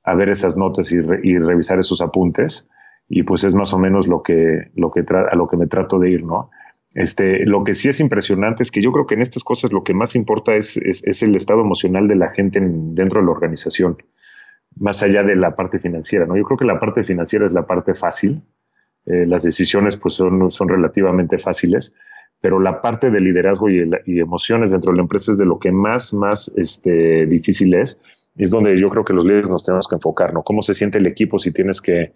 a ver esas notas y, revisar esos apuntes y pues es más o menos lo que, lo que a lo que me trato de ir, ¿no? Este, lo que sí es impresionante es que yo creo que en estas cosas lo que más importa es, es, el estado emocional de la gente dentro de la organización, más allá de la parte financiera, ¿no? Yo creo que la parte financiera es la parte fácil, eh, las decisiones pues son, son relativamente fáciles, pero la parte de liderazgo y, y, emociones dentro de la empresa es de lo que más, más este, difícil es es donde yo creo que los líderes nos tenemos que enfocar, ¿no? ¿Cómo se siente el equipo si tienes que,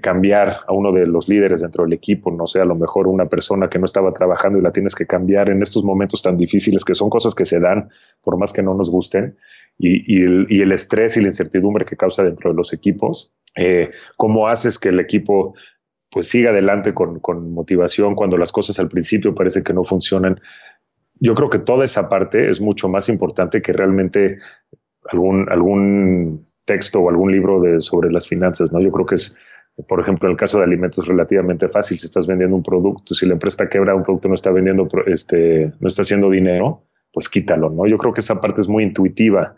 cambiar a uno de los líderes dentro del equipo? No sé, a lo mejor una persona que no estaba trabajando y la tienes que cambiar en estos momentos tan difíciles, que son cosas que se dan, por más que no nos gusten, y, el, estrés y la incertidumbre que causa dentro de los equipos. Eh, ¿Cómo haces que el equipo pues siga adelante con, con motivación cuando las cosas al principio parece que no funcionan? Yo creo que toda esa parte es mucho más importante que realmente algún, algún texto o algún libro de, sobre las finanzas, ¿no? Yo creo que es, por ejemplo, en el caso de alimentos relativamente fácil. Si estás vendiendo un producto, si la empresa quebra, un producto no está vendiendo, este, no está haciendo dinero, pues quítalo, ¿no? Yo creo que esa parte es muy intuitiva.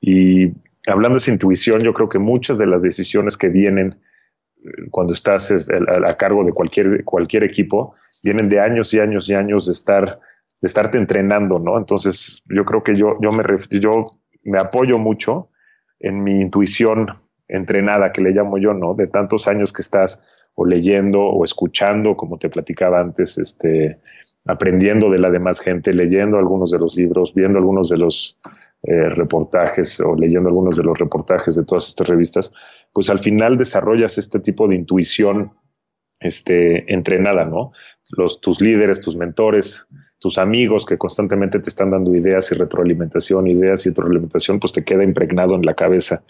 Y hablando de esa intuición, yo creo que muchas de las decisiones que vienen eh, cuando estás a, cargo de cualquier, cualquier equipo, vienen de años y años y años de estar, de estarte entrenando, ¿no? Entonces, yo creo que yo, yo me, yo me apoyo mucho en mi intuición entrenada, que le llamo yo, ¿no? De tantos años que estás o leyendo o escuchando, como te platicaba antes, este, aprendiendo de la demás gente, leyendo algunos de los libros, viendo algunos de los eh, reportajes o leyendo algunos de los reportajes de todas estas revistas, pues al final desarrollas este tipo de intuición este, entrenada, ¿no? Los, tus líderes, tus mentores, tus amigos que constantemente te están dando ideas y retroalimentación, ideas y retroalimentación, pues te queda impregnado en la cabeza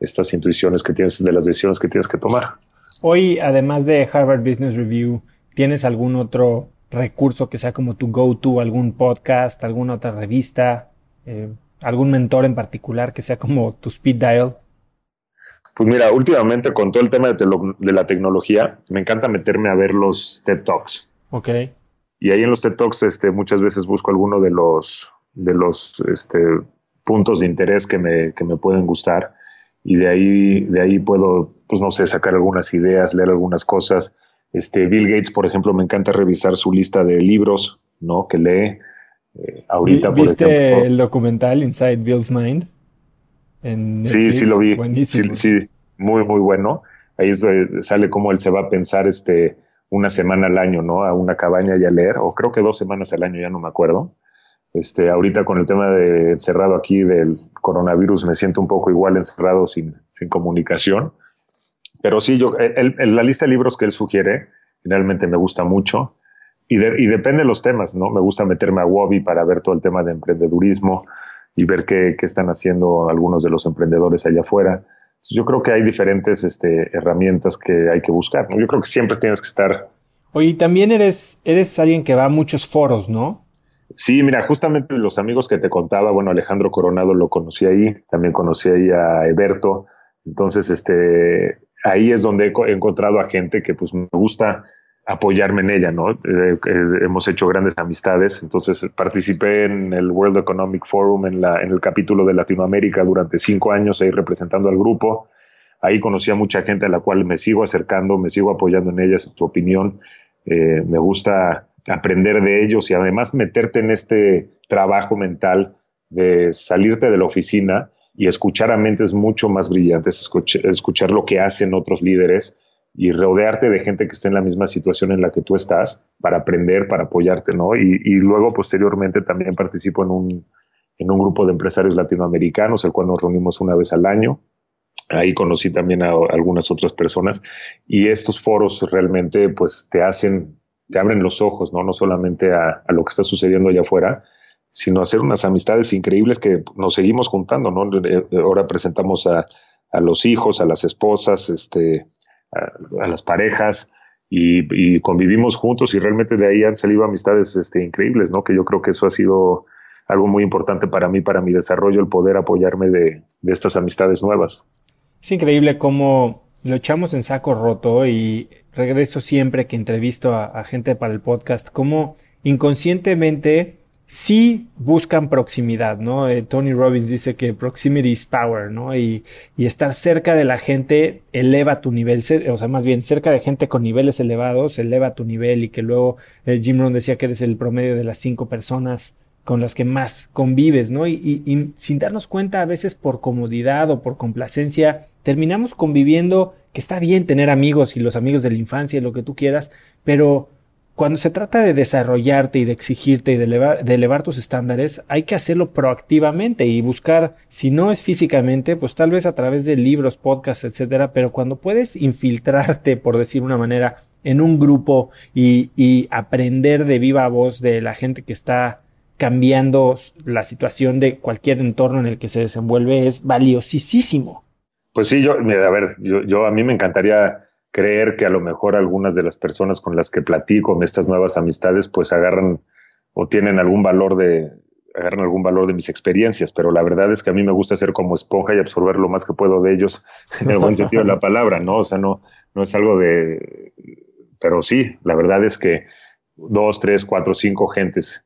estas intuiciones que tienes de las decisiones que tienes que tomar. Hoy, además de Harvard Business Review, ¿tienes algún otro recurso que sea como tu go-to, algún podcast, alguna otra revista, eh, algún mentor en particular que sea como tu speed dial? Pues mira, últimamente con todo el tema de, la tecnología, me encanta meterme a ver los TED Talks. Ok. Y ahí en los TED Talks este, muchas veces busco alguno de los, de los este, puntos de interés que me, que me pueden gustar y de ahí, de ahí puedo, pues no sé, sacar algunas ideas, leer algunas cosas. Este, Bill Gates, por ejemplo, me encanta revisar su lista de libros, ¿no? Que lee. Eh, ahorita, ¿Viste el documental Inside Bill's Mind? sí, sí lo vi. Sí, sí, muy, muy bueno. Ahí sale como él se va a pensar este una semana al año, ¿no? A una cabaña y a leer, o creo que dos semanas al año, ya no me acuerdo. Este, ahorita con el tema de encerrado aquí del coronavirus me siento un poco igual encerrado sin, comunicación. Pero sí, yo, la lista de libros que él sugiere, generalmente me gusta mucho. Y, depende de los temas, ¿no? Me gusta meterme a Wobby para ver todo el tema de emprendedurismo y ver qué, están haciendo algunos de los emprendedores allá afuera. Yo creo que hay diferentes este, herramientas que hay que buscar. Yo creo que siempre tienes que estar. Oye, también eres, eres alguien que va a muchos foros, ¿no? Sí, mira, justamente los amigos que te contaba, bueno, Alejandro Coronado lo conocí ahí, también conocí ahí a Eberto. Entonces, este, ahí es donde he encontrado a gente que pues me gusta apoyarme en ella, ¿no? Eh, eh, hemos hecho grandes amistades, entonces participé en el World Economic Forum en, la, en el capítulo de Latinoamérica durante cinco años, ahí representando al grupo. Ahí conocí a mucha gente a la cual me sigo acercando, me sigo apoyando en ellas, su opinión. Eh, me gusta aprender de ellos y además meterte en este trabajo mental de salirte de la oficina y escuchar a mentes mucho más brillantes, escuchar, lo que hacen otros líderes y rodearte de gente que esté en la misma situación en la que tú estás para aprender, para apoyarte, ¿no? Y, luego, posteriormente, también participo en un, en un grupo de empresarios latinoamericanos, el cual nos reunimos una vez al año. Ahí conocí también a algunas otras personas y estos foros realmente pues te hacen, te abren los ojos, ¿no? No solamente a, a lo que está sucediendo allá afuera, sino a hacer unas amistades increíbles que nos seguimos juntando, ¿no? Eh, ahora presentamos a, a los hijos, a las esposas, este, a, las parejas y, convivimos juntos y realmente de ahí han salido amistades este, increíbles, ¿no? Que yo creo que eso ha sido algo muy importante para mí, para mi desarrollo, el poder apoyarme de, estas amistades nuevas. Es increíble cómo lo echamos en saco roto y regreso siempre que entrevisto a, gente para el podcast, cómo inconscientemente sí buscan proximidad, ¿no? Eh, Tony Robbins dice que proximity is power, ¿no? Y, y, estar cerca de la gente eleva tu nivel, o sea, más bien cerca de gente con niveles elevados eleva tu nivel y que luego eh, Jim Rohn decía que eres el promedio de las cinco personas con las que más convives, ¿no? Y, y sin darnos cuenta a veces por comodidad o por complacencia, terminamos conviviendo, que está bien tener amigos y los amigos de la infancia, lo que tú quieras, pero cuando se trata de desarrollarte y de exigirte y de elevar, tus estándares, hay que hacerlo proactivamente y buscar, si no es físicamente, pues tal vez a través de libros, podcasts, etcétera, pero cuando puedes infiltrarte, por decir una manera, en un grupo y, y aprender de viva voz de la gente que está cambiando la situación de cualquier entorno en el que se desenvuelve es valiosísimo. Pues sí, yo, a ver, yo, yo a mí me encantaría creer que a lo mejor algunas de las personas con las que platico en estas nuevas amistades pues agarran o tienen algún valor de agarran algún valor de mis experiencias, pero la verdad es que a mí me gusta ser como esponja y absorber lo más que puedo de ellos en el buen sentido de la palabra, ¿no? O sea, no, no es algo de, pero sí, la verdad es que dos, tres, cuatro, cinco gentes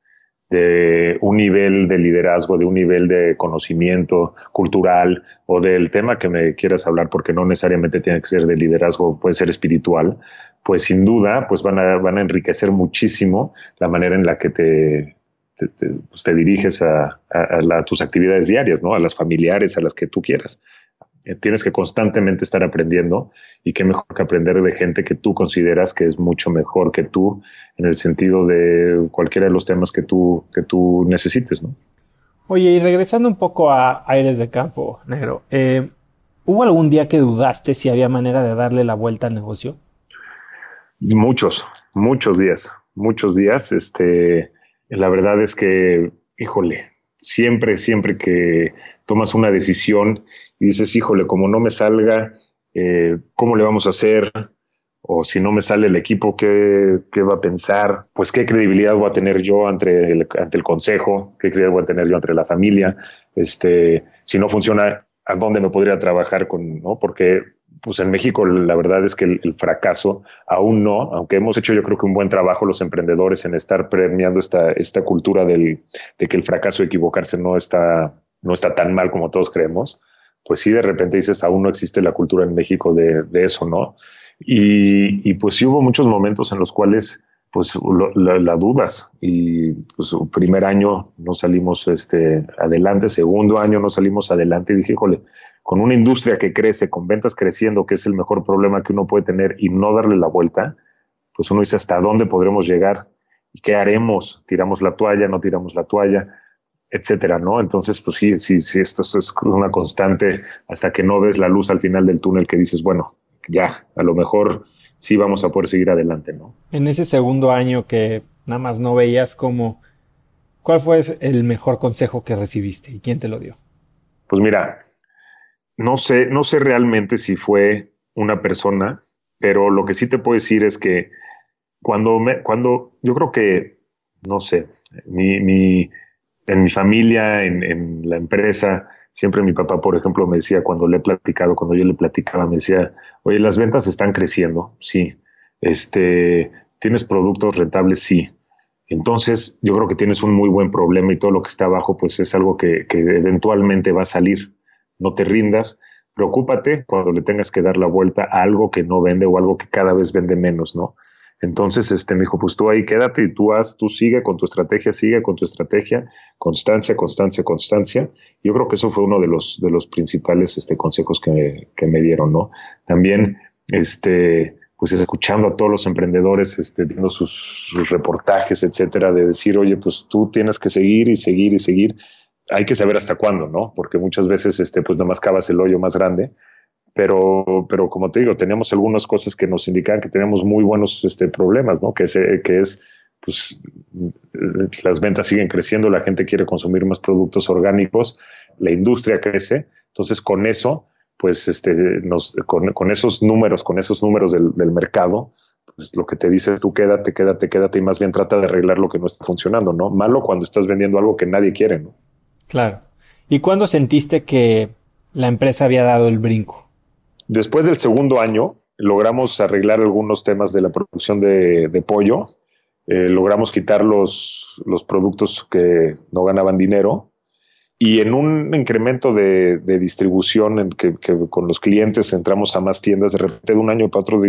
de un nivel de liderazgo, de un nivel de conocimiento cultural o del tema que me quieras hablar, porque no necesariamente tiene que ser de liderazgo, puede ser espiritual, pues sin duda, pues van a, van a enriquecer muchísimo la manera en la que te, pues, te, diriges a, tus actividades diarias, ¿no? A las familiares, a las que tú quieras. Eh, tienes que constantemente estar aprendiendo y qué mejor que aprender de gente que tú consideras que es mucho mejor que tú en el sentido de cualquiera de los temas que tú, que tú necesites, ¿no? Oye, y regresando un poco a Aires de Campo, Negro, eh, ¿hubo algún día que dudaste si había manera de darle la vuelta al negocio? Muchos, muchos días, muchos días. Este, la verdad es que, híjole, siempre, siempre que tomas una decisión y dices, híjole, como no me salga, eh, ¿cómo le vamos a hacer? O si no me sale el equipo, ¿qué, ¿qué, va a pensar? Pues qué credibilidad voy a tener yo ante el, ante el consejo, qué credibilidad voy a tener yo ante la familia. Este, si no funciona, ¿a dónde me podría trabajar con, no? Porque pues en México la verdad es que el, fracaso aún no, aunque hemos hecho yo creo que un buen trabajo los emprendedores en estar premiando esta, esta cultura del, de que el fracaso, equivocarse no está, no está tan mal como todos creemos, pues sí de repente dices, aún no existe la cultura en México de, de eso, ¿no? Y, y, pues sí hubo muchos momentos en los cuales pues la, dudas y pues primer año no salimos este, adelante, segundo año no salimos adelante y dije, híjole, con una industria que crece, con ventas creciendo, que es el mejor problema que uno puede tener y no darle la vuelta, pues uno dice hasta dónde podremos llegar y qué haremos, tiramos la toalla, no tiramos la toalla, etcétera, ¿no? Entonces, pues sí, sí, sí, esto es una constante hasta que no ves la luz al final del túnel que dices, bueno, ya, a lo mejor sí vamos a poder seguir adelante, ¿no? En ese segundo año que nada más no veías como, ¿cuál fue el mejor consejo que recibiste y quién te lo dio? Pues mira, no sé, no sé realmente si fue una persona, pero lo que sí te puedo decir es que cuando me, cuando yo creo que, no sé, mi, mi en mi familia, en, la empresa, Siempre mi papá, por ejemplo, me decía cuando le he platicado, cuando yo le platicaba, me decía, oye, las ventas están creciendo, sí. Este, ¿tienes productos rentables? Sí. Entonces, yo creo que tienes un muy buen problema y todo lo que está abajo, pues es algo que eventualmente va a salir. No te rindas, preocúpate cuando le tengas que dar la vuelta a algo que no vende o algo que cada vez vende menos, ¿no? Entonces, este, me dijo, pues tú ahí quédate y tú haz, tú sigue con tu estrategia, sigue con tu estrategia, constancia, constancia, constancia. Yo creo que eso fue uno de los, de los principales este, consejos que, que me dieron, ¿no? También, este, pues escuchando a todos los emprendedores, este, viendo sus, sus reportajes, etcétera, de decir, oye, pues tú tienes que seguir y seguir y seguir. Hay que saber hasta cuándo, ¿no? Porque muchas veces, este, pues nomás cavas el hoyo más grande pero, pero como te digo, teníamos algunas cosas que nos indican que tenemos muy buenos este, problemas, ¿no? Que, que es, pues, las ventas siguen creciendo, la gente quiere consumir más productos orgánicos, la industria crece, entonces con eso, pues, este, nos, con, con esos números, con esos números del, del mercado, pues lo que te dice tú quédate, quédate, quédate y más bien trata de arreglar lo que no está funcionando, ¿no? Malo cuando estás vendiendo algo que nadie quiere, ¿no? Claro. ¿Y cuándo sentiste que la empresa había dado el brinco? Después del segundo año, logramos arreglar algunos temas de la producción de, pollo, eh, logramos quitar los, los, productos que no ganaban dinero. Y en un incremento de, distribución en que, con los clientes entramos a más tiendas, de repente de un año para otro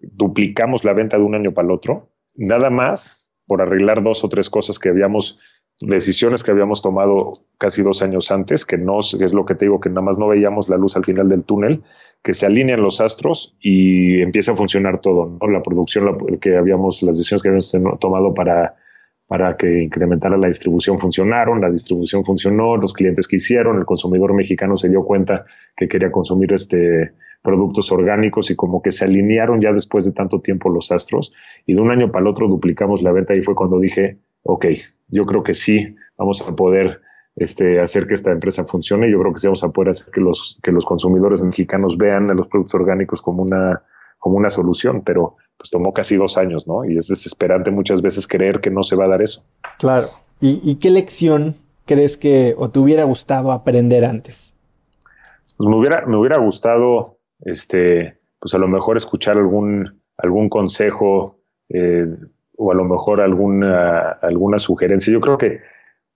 duplicamos la venta de un año para el otro, nada más por arreglar dos o tres cosas que habíamos decisiones que habíamos tomado casi dos años antes, que no es lo que te digo, que nada más no veíamos la luz al final del túnel, que se alinean los astros y empieza a funcionar todo, ¿no? La producción que habíamos, las decisiones que habíamos tomado para, para que incrementara la distribución funcionaron, la distribución funcionó, los clientes que hicieron, el consumidor mexicano se dio cuenta que quería consumir este productos orgánicos y como que se alinearon ya después de tanto tiempo los astros y de un año para el otro duplicamos la venta y fue cuando dije, ok, yo creo que sí vamos a poder este, hacer que esta empresa funcione. Yo creo que sí vamos a poder hacer que los, que los consumidores mexicanos vean a los productos orgánicos como una, como una solución, pero pues tomó casi dos años, ¿no? Y es desesperante muchas veces creer que no se va a dar eso. Claro. ¿Y, qué lección crees que o te hubiera gustado aprender antes? Pues me hubiera, me hubiera gustado, este, pues a lo mejor escuchar algún, algún consejo eh, o a lo mejor alguna, alguna sugerencia. Yo creo que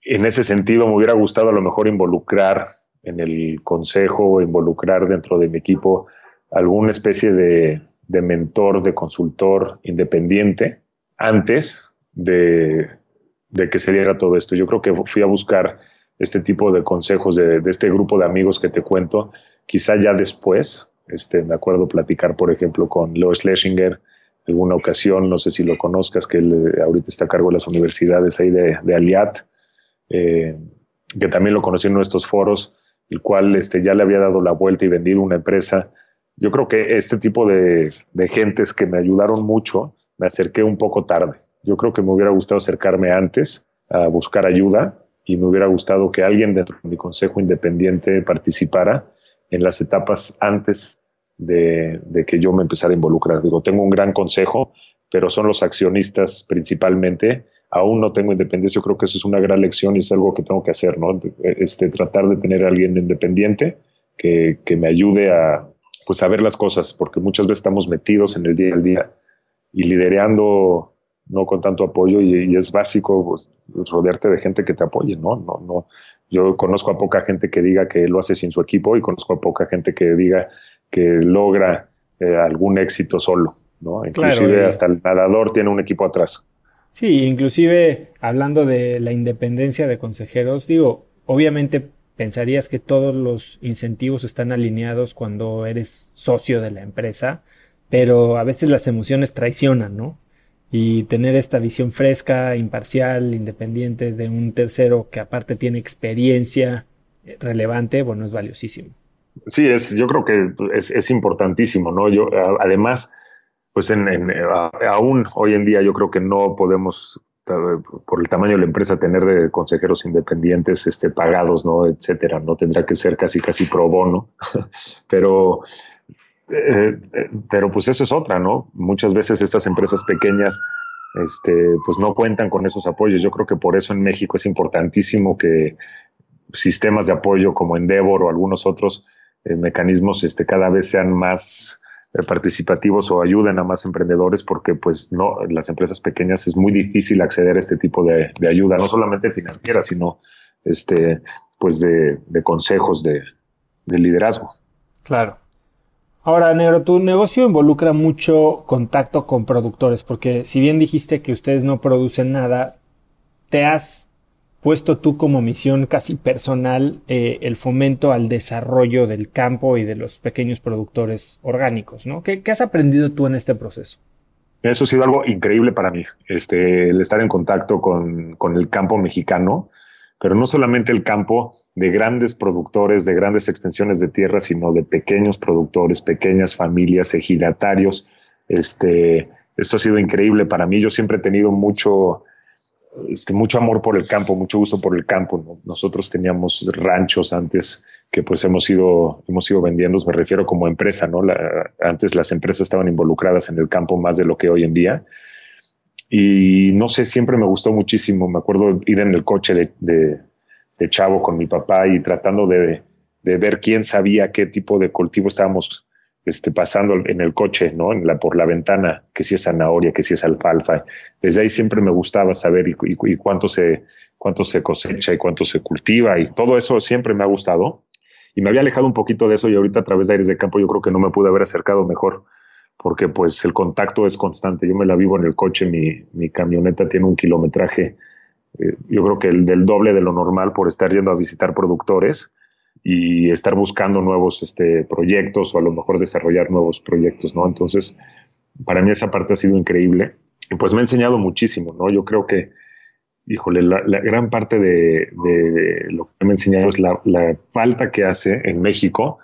en ese sentido me hubiera gustado a lo mejor involucrar en el consejo o involucrar dentro de mi equipo alguna especie de, mentor, de consultor independiente antes de, de que se diera todo esto. Yo creo que fui a buscar este tipo de consejos de, de este grupo de amigos que te cuento, quizá ya después, este, me acuerdo platicar, por ejemplo, con Leo Schlesinger, alguna ocasión, no sé si lo conozcas, que él eh, ahorita está a cargo de las universidades ahí de, de Aliat, eh, que también lo conocí en nuestros foros, el cual este, ya le había dado la vuelta y vendido una empresa. Yo creo que este tipo de, de gentes que me ayudaron mucho, me acerqué un poco tarde. Yo creo que me hubiera gustado acercarme antes a buscar ayuda y me hubiera gustado que alguien dentro de mi consejo independiente participara en las etapas antes de, que yo me empezara a involucrar. Digo, tengo un gran consejo, pero son los accionistas principalmente. Aún no tengo independencia. Yo creo que eso es una gran lección y es algo que tengo que hacer, ¿no? Este, tratar de tener a alguien independiente que, que me ayude a, pues, a ver las cosas, porque muchas veces estamos metidos en el día a día y liderando no con tanto apoyo y, es básico pues, rodearte de gente que te apoye, ¿no? No, no. Yo conozco a poca gente que diga que lo hace sin su equipo y conozco a poca gente que diga que logra eh, algún éxito solo, ¿no? Inclusive hasta el nadador tiene un equipo atrás. Sí, inclusive hablando de la independencia de consejeros, digo, obviamente pensarías que todos los incentivos están alineados cuando eres socio de la empresa, pero a veces las emociones traicionan, ¿no? Y tener esta visión fresca, imparcial, independiente de un tercero que aparte tiene experiencia relevante, bueno, es valiosísimo. Sí, es, yo creo que es, importantísimo, ¿no? Yo, además, pues en, aún hoy en día yo creo que no podemos, por el tamaño de la empresa, tener de consejeros independientes este, pagados, ¿no? Etcétera, ¿no? Tendrá que ser casi, casi pro bono, pero, eh, pero pues eso es otra, ¿no? Muchas veces estas empresas pequeñas, este, pues no cuentan con esos apoyos. Yo creo que por eso en México es importantísimo que sistemas de apoyo como Endeavor o algunos otros eh, mecanismos este, cada vez sean más eh, participativos o ayuden a más emprendedores porque pues no las empresas pequeñas es muy difícil acceder a este tipo de, ayuda no solamente financiera sino este pues de, consejos de, de, liderazgo. Claro. Ahora negro tu negocio involucra mucho contacto con productores porque si bien dijiste que ustedes no producen nada te has puesto tú como misión casi personal eh, el fomento al desarrollo del campo y de los pequeños productores orgánicos, ¿no? ¿Qué, has aprendido tú en este proceso? Eso ha sido algo increíble para mí, este, el estar en contacto con, con el campo mexicano, pero no solamente el campo de grandes productores, de grandes extensiones de tierra, sino de pequeños productores, pequeñas familias, ejidatarios. Este, esto ha sido increíble para mí. Yo siempre he tenido mucho, este, mucho amor por el campo, mucho gusto por el campo. Nosotros teníamos ranchos antes que pues hemos ido, hemos vendiendo, me refiero como empresa, ¿no? antes las empresas estaban involucradas en el campo más de lo que hoy en día. Y no sé, siempre me gustó muchísimo. Me acuerdo ir en el coche de, de, chavo con mi papá y tratando de, de ver quién sabía qué tipo de cultivo estábamos este, pasando en el coche, ¿no? En la, por la ventana, que si es zanahoria, que si es alfalfa. Desde ahí siempre me gustaba saber y, cuánto, se, cuánto se cosecha y cuánto se cultiva y todo eso siempre me ha gustado. Y me había alejado un poquito de eso y ahorita a través de Aires de Campo yo creo que no me pude haber acercado mejor porque pues el contacto es constante. Yo me la vivo en el coche, mi, mi camioneta tiene un kilometraje, eh, yo creo que el del doble de lo normal por estar yendo a visitar productores y estar buscando nuevos este, proyectos o a lo mejor desarrollar nuevos proyectos, ¿no? Entonces, para mí esa parte ha sido increíble y pues me ha enseñado muchísimo, ¿no? Yo creo que, híjole, la, gran parte de, lo que me ha enseñado es la, falta que hace en México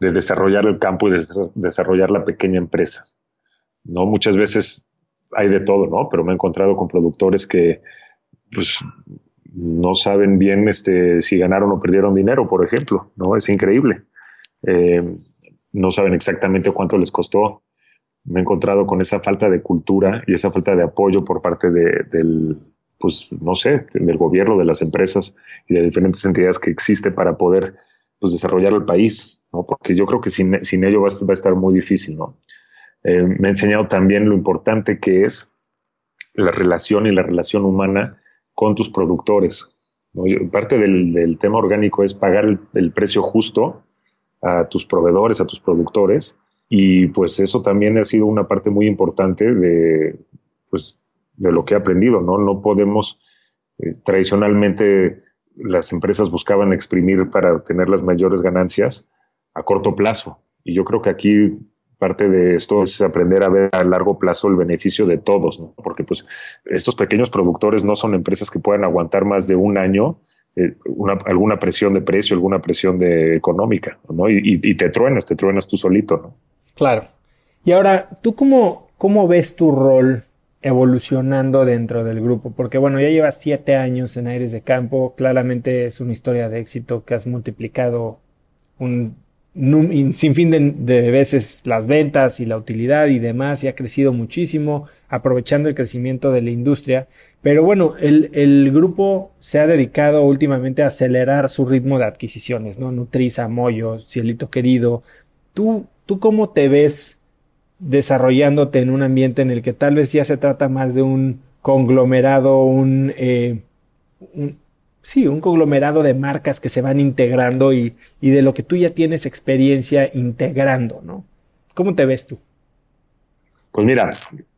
de desarrollar el campo y de desarrollar la pequeña empresa, ¿no? Muchas veces hay de todo, ¿no? Pero me he encontrado con productores que, pues, no saben bien este, si ganaron o perdieron dinero, por ejemplo, ¿no? Es increíble. Eh, no saben exactamente cuánto les costó. Me he encontrado con esa falta de cultura y esa falta de apoyo por parte de, del, pues, no sé, del gobierno, de las empresas y de diferentes entidades que existe para poder pues, desarrollar el país, ¿no? Porque yo creo que sin, ello va a, estar muy difícil, ¿no? Eh, me ha enseñado también lo importante que es la relación y la relación humana con tus productores. Parte del, tema orgánico es pagar el, precio justo a tus proveedores, a tus productores, y pues eso también ha sido una parte muy importante de, pues, de lo que he aprendido, ¿no? No podemos eh, tradicionalmente las empresas buscaban exprimir para obtener las mayores ganancias a corto plazo. Y yo creo que aquí parte de esto es aprender a ver a largo plazo el beneficio de todos, ¿no? porque pues estos pequeños productores no son empresas que puedan aguantar más de un año eh, alguna presión de precio, alguna presión de económica, ¿no? Y, te truenas, te truenas tú solito, ¿no? Claro. Y ahora, ¿tú cómo, cómo ves tu rol evolucionando dentro del grupo? Porque bueno, ya llevas siete años en Aires de Campo, claramente es una historia de éxito que has multiplicado un sin fin de, veces las ventas y la utilidad y demás y ha crecido muchísimo aprovechando el crecimiento de la industria. Pero bueno, el, el grupo se ha dedicado últimamente a acelerar su ritmo de adquisiciones, ¿no? Nutriza, Moyo, Cielito Querido. ¿Tú, ¿Tú cómo te ves desarrollándote en un ambiente en el que tal vez ya se trata más de un conglomerado, un, eh, un sí, un conglomerado de marcas que se van integrando y, y, de lo que tú ya tienes experiencia integrando, ¿no? ¿Cómo te ves tú? Pues mira,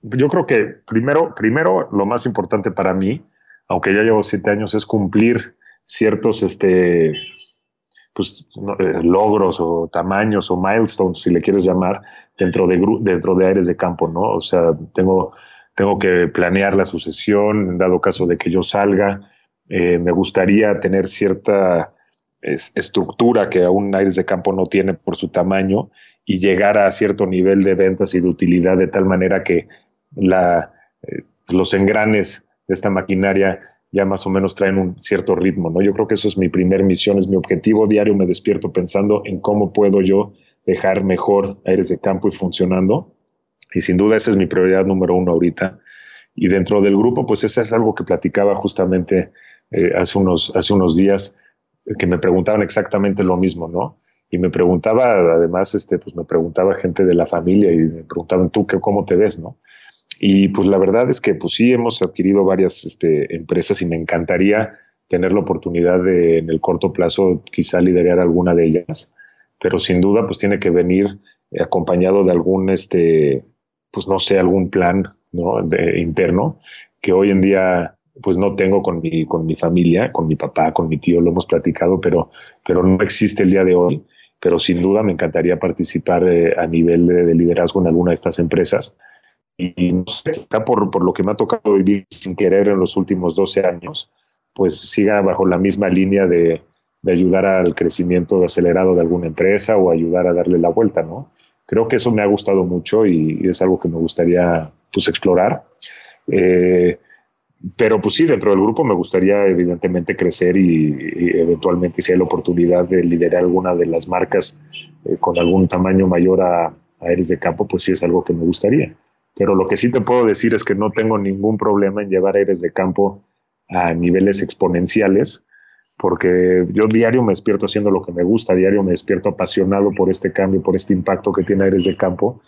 yo creo que primero, primero lo más importante para mí, aunque ya llevo siete años, es cumplir ciertos este, pues, eh, logros o tamaños o milestones, si le quieres llamar, dentro de, dentro de Aires de Campo, ¿no? O sea, tengo, tengo que planear la sucesión, dado caso de que yo salga, eh, me gustaría tener cierta estructura que aún Aires de Campo no tiene por su tamaño y llegar a cierto nivel de ventas y de utilidad de tal manera que eh, los engranes de esta maquinaria ya más o menos traen un cierto ritmo, ¿no? Yo creo que eso es mi primer misión, es mi objetivo diario, me despierto pensando en cómo puedo yo dejar mejor Aires de Campo y funcionando. Y sin duda esa es mi prioridad número uno ahorita. Y dentro del grupo, pues eso es algo que platicaba justamente eh, hace, unos, hace unos días que me preguntaban exactamente lo mismo, ¿no? Y me preguntaba, además, este, pues me preguntaba gente de la familia y me preguntaban, ¿tú qué, cómo te ves, no? Y pues la verdad es que pues sí hemos adquirido varias este, empresas y me encantaría tener la oportunidad de en el corto plazo quizá liderar alguna de ellas, pero sin duda pues tiene que venir acompañado de algún este pues no sé algún plan ¿no? de, interno que hoy en día pues no tengo con mi, con mi familia, con mi papá, con mi tío, lo hemos platicado, pero, pero no existe el día de hoy. Pero sin duda me encantaría participar eh, a nivel de, liderazgo en alguna de estas empresas. Y no sé, está por, por lo que me ha tocado vivir sin querer en los últimos 12 años, pues siga bajo la misma línea de, de ayudar al crecimiento acelerado de alguna empresa o ayudar a darle la vuelta, ¿no? Creo que eso me ha gustado mucho y, es algo que me gustaría pues explorar. Eh, pero pues sí, dentro del grupo me gustaría evidentemente crecer y, eventualmente si hay la oportunidad de liderar alguna de las marcas eh, con algún tamaño mayor a, a Aires de Campo, pues sí es algo que me gustaría. Pero lo que sí te puedo decir es que no tengo ningún problema en llevar Aires de Campo a niveles exponenciales, porque yo diario me despierto haciendo lo que me gusta, diario me despierto apasionado por este cambio, por este impacto que tiene Aires de Campo.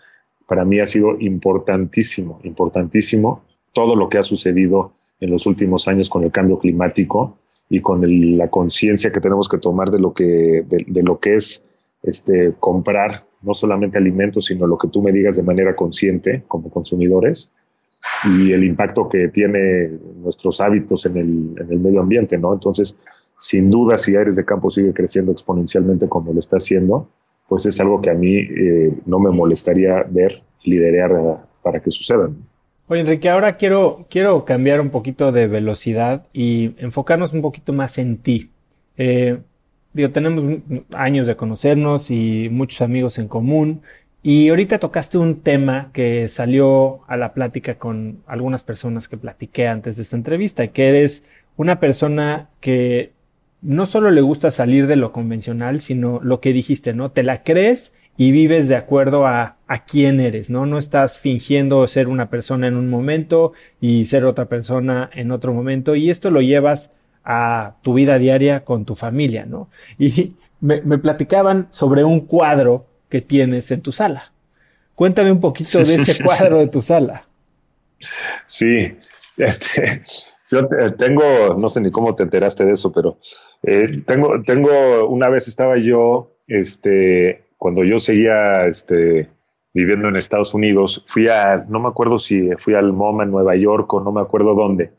Para mí ha sido importantísimo, importantísimo todo lo que ha sucedido en los últimos años con el cambio climático y con la conciencia que tenemos que tomar de lo que, de, lo que es este, comprar no solamente alimentos, sino lo que tú me digas de manera consciente como consumidores y el impacto que tiene nuestros hábitos en el, en el medio ambiente, ¿no? Entonces, sin duda, si Aires de Campo sigue creciendo exponencialmente como lo está haciendo, pues es algo que a mí eh, no me molestaría ver liderar para que sucedan. Oye, Enrique, ahora quiero, quiero cambiar un poquito de velocidad y enfocarnos un poquito más en ti. Eh, digo, tenemos años de conocernos y muchos amigos en común. Y ahorita tocaste un tema que salió a la plática con algunas personas que platiqué antes de esta entrevista, que eres una persona que no solo le gusta salir de lo convencional, sino lo que dijiste, ¿no? Te la crees y vives de acuerdo a, a quién eres, ¿no? No estás fingiendo ser una persona en un momento y ser otra persona en otro momento y esto lo llevas a tu vida diaria con tu familia, ¿no? Y me, me platicaban sobre un cuadro que tienes en tu sala. Cuéntame un poquito de ese cuadro de tu sala. Sí, este, yo tengo, no sé ni cómo te enteraste de eso, pero eh, tengo, tengo, una vez estaba yo, este, cuando yo seguía este, viviendo en Estados Unidos, fui a, no me acuerdo si fui al MoMA en Nueva York o no me acuerdo dónde,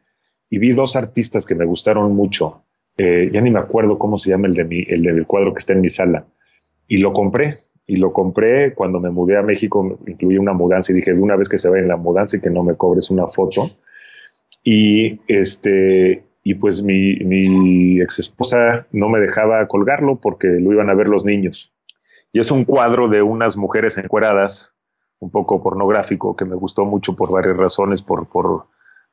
y vi dos artistas que me gustaron mucho. Eh, ya ni me acuerdo cómo se llama el, de el del cuadro que está en mi sala. Y lo compré. Y lo compré cuando me mudé a México, incluí una mudanza y dije, de una vez que se vaya en la mudanza y que no me cobres una foto. Y, este, y pues mi, mi ex esposa no me dejaba colgarlo porque lo iban a ver los niños. Y es un cuadro de unas mujeres encueradas, un poco pornográfico, que me gustó mucho por varias razones, por, por,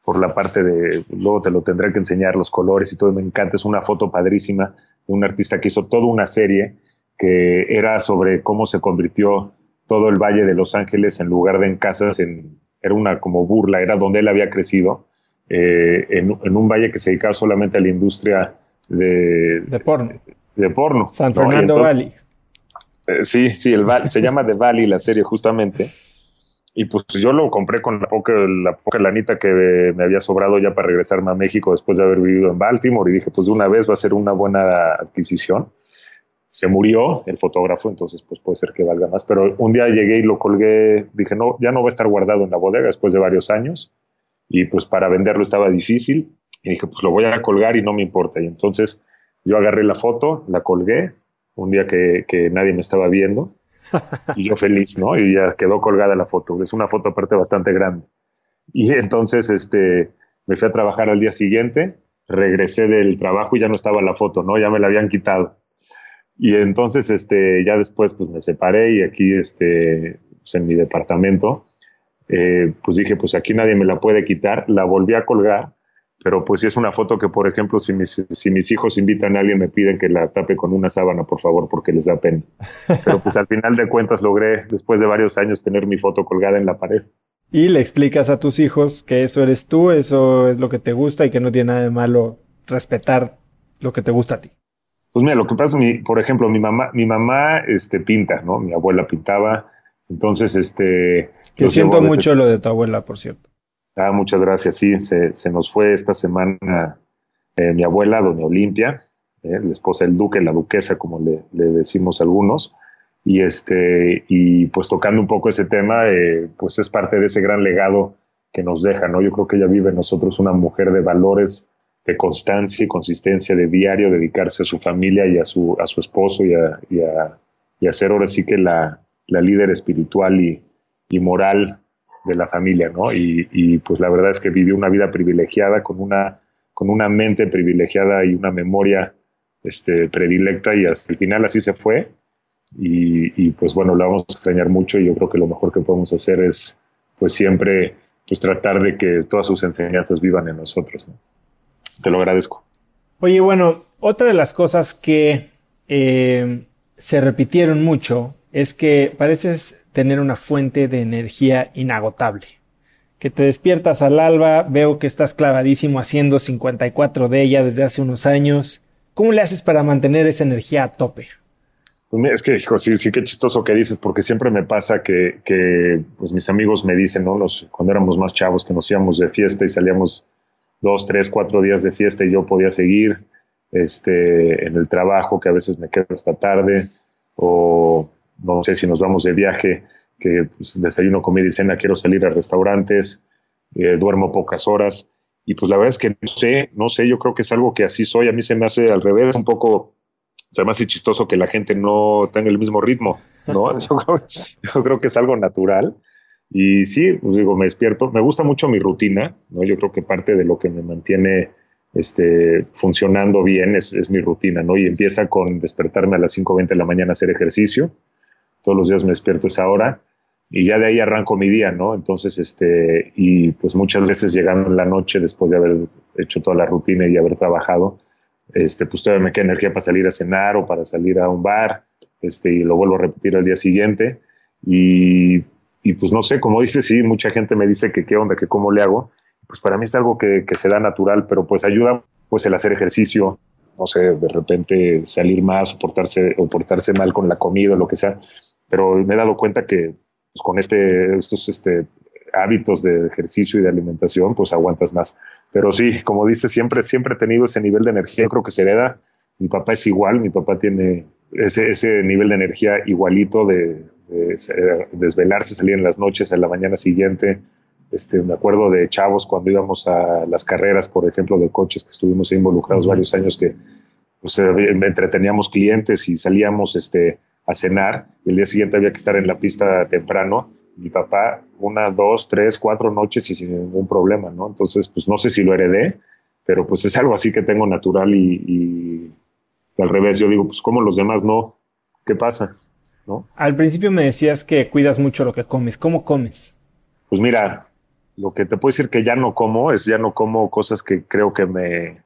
por la parte de, luego te lo tendré que enseñar, los colores y todo, me encanta, es una foto padrísima de un artista que hizo toda una serie que era sobre cómo se convirtió todo el Valle de Los Ángeles en lugar de en casas, en, era una como burla, era donde él había crecido, eh, en, un valle que se dedicaba solamente a la industria de, de porno. De porno San Fernando Valley. Eh, sí, sí, el se llama The Valley la serie justamente. Y pues yo lo compré con la poca, la poca lanita que me había sobrado ya para regresarme a México después de haber vivido en Baltimore. Y dije, pues de una vez va a ser una buena adquisición. Se murió el fotógrafo, entonces pues puede ser que valga más. Pero un día llegué y lo colgué, dije, no, ya no va a estar guardado en la bodega después de varios años. Y pues para venderlo estaba difícil. Y dije, pues lo voy a colgar y no me importa. Y entonces yo agarré la foto, la colgué, un día que, que nadie me estaba viendo y yo feliz, ¿no? Y ya quedó colgada la foto. Es una foto aparte bastante grande. Y entonces este, me fui a trabajar al día siguiente, regresé del trabajo y ya no estaba la foto, ¿no? Ya me la habían quitado. Y entonces este, ya después pues me separé y aquí este, pues, en mi departamento, eh, pues dije, pues aquí nadie me la puede quitar. La volví a colgar pero pues si es una foto que, por ejemplo, si mis, si mis hijos invitan a alguien, me piden que la tape con una sábana, por favor, porque les da pena. Pero pues al final de cuentas logré, después de varios años, tener mi foto colgada en la pared. Y le explicas a tus hijos que eso eres tú, eso es lo que te gusta y que no tiene nada de malo respetar lo que te gusta a ti. Pues mira, lo que pasa, mi, por ejemplo, mi mamá, mi mamá este, pinta, ¿no? Mi abuela pintaba, entonces, este... Que siento mucho lo de tu abuela, por cierto. Ah, muchas gracias. Sí, se, se nos fue esta semana eh, mi abuela, doña Olimpia, eh, la esposa del duque, la duquesa, como le, le, decimos algunos. Y, este, y pues tocando un poco ese tema, eh, pues es parte de ese gran legado que nos deja, ¿no? Yo creo que ella vive en nosotros una mujer de valores, de constancia y consistencia de diario, dedicarse a su familia y a su, a su esposo y a, a, y ser ahora sí que la, la líder espiritual y, y moral de la familia, ¿no? Y, pues la verdad es que vivió una vida privilegiada con una, con una mente privilegiada y una memoria este, predilecta y hasta el final así se fue. Y, pues bueno, la vamos a extrañar mucho y yo creo que lo mejor que podemos hacer es pues siempre pues tratar de que todas sus enseñanzas vivan en nosotros. ¿no? Te lo agradezco. Oye, bueno, otra de las cosas que eh, se repitieron mucho es que pareces tener una fuente de energía inagotable. Que te despiertas al alba, veo que estás clavadísimo haciendo 54 de ella desde hace unos años. ¿Cómo le haces para mantener esa energía a tope? Pues es que, hijo, sí, sí, qué chistoso que dices, porque siempre me pasa que, que pues mis amigos me dicen, ¿no? Los, cuando éramos más chavos, que nos íbamos de fiesta y salíamos dos, tres, cuatro días de fiesta y yo podía seguir este, en el trabajo, que a veces me quedo hasta tarde, o no sé si nos vamos de viaje, que pues, desayuno, comida y cena, quiero salir a restaurantes, eh, duermo pocas horas. Y pues la verdad es que no sé, no sé, yo creo que es algo que así soy. A mí se me hace al revés, un poco, se me hace chistoso que la gente no tenga el mismo ritmo, ¿no? yo, creo, que es algo natural. Y sí, pues digo, me despierto. Me gusta mucho mi rutina, ¿no? Yo creo que parte de lo que me mantiene este, funcionando bien es, es mi rutina, ¿no? Y empieza con despertarme a las 5.20 de la mañana a hacer ejercicio todos los días me despierto esa hora y ya de ahí arranco mi día, ¿no? Entonces, este, y pues muchas veces llegando en la noche después de haber hecho toda la rutina y haber trabajado, este, pues todavía me queda energía para salir a cenar o para salir a un bar, este, y lo vuelvo a repetir al día siguiente. Y, y pues no sé, como dices, sí, mucha gente me dice que qué onda, que cómo le hago. Pues para mí es algo que, que se da natural, pero pues ayuda pues el hacer ejercicio, no sé, de repente salir más o portarse, o portarse mal con la comida o lo que sea, pero me he dado cuenta que pues, con este, estos este, hábitos de ejercicio y de alimentación, pues aguantas más. Pero sí, como dices, siempre, siempre he tenido ese nivel de energía, creo que se hereda. Mi papá es igual, mi papá tiene ese, ese nivel de energía igualito de, desvelarse, salir en las noches, en la mañana siguiente, Este, me acuerdo de chavos cuando íbamos a las carreras, por ejemplo, de coches que estuvimos involucrados varios años que pues, eh, entreteníamos clientes y salíamos este, a cenar. Y el día siguiente había que estar en la pista temprano. Mi papá, una, dos, tres, cuatro noches y sin ningún problema, ¿no? Entonces, pues no sé si lo heredé, pero pues es algo así que tengo natural y, y al revés, yo digo, pues como los demás no, ¿qué pasa? ¿No? Al principio me decías que cuidas mucho lo que comes. ¿Cómo comes? Pues mira, lo que te puedo decir que ya no como es ya no como cosas que creo que me,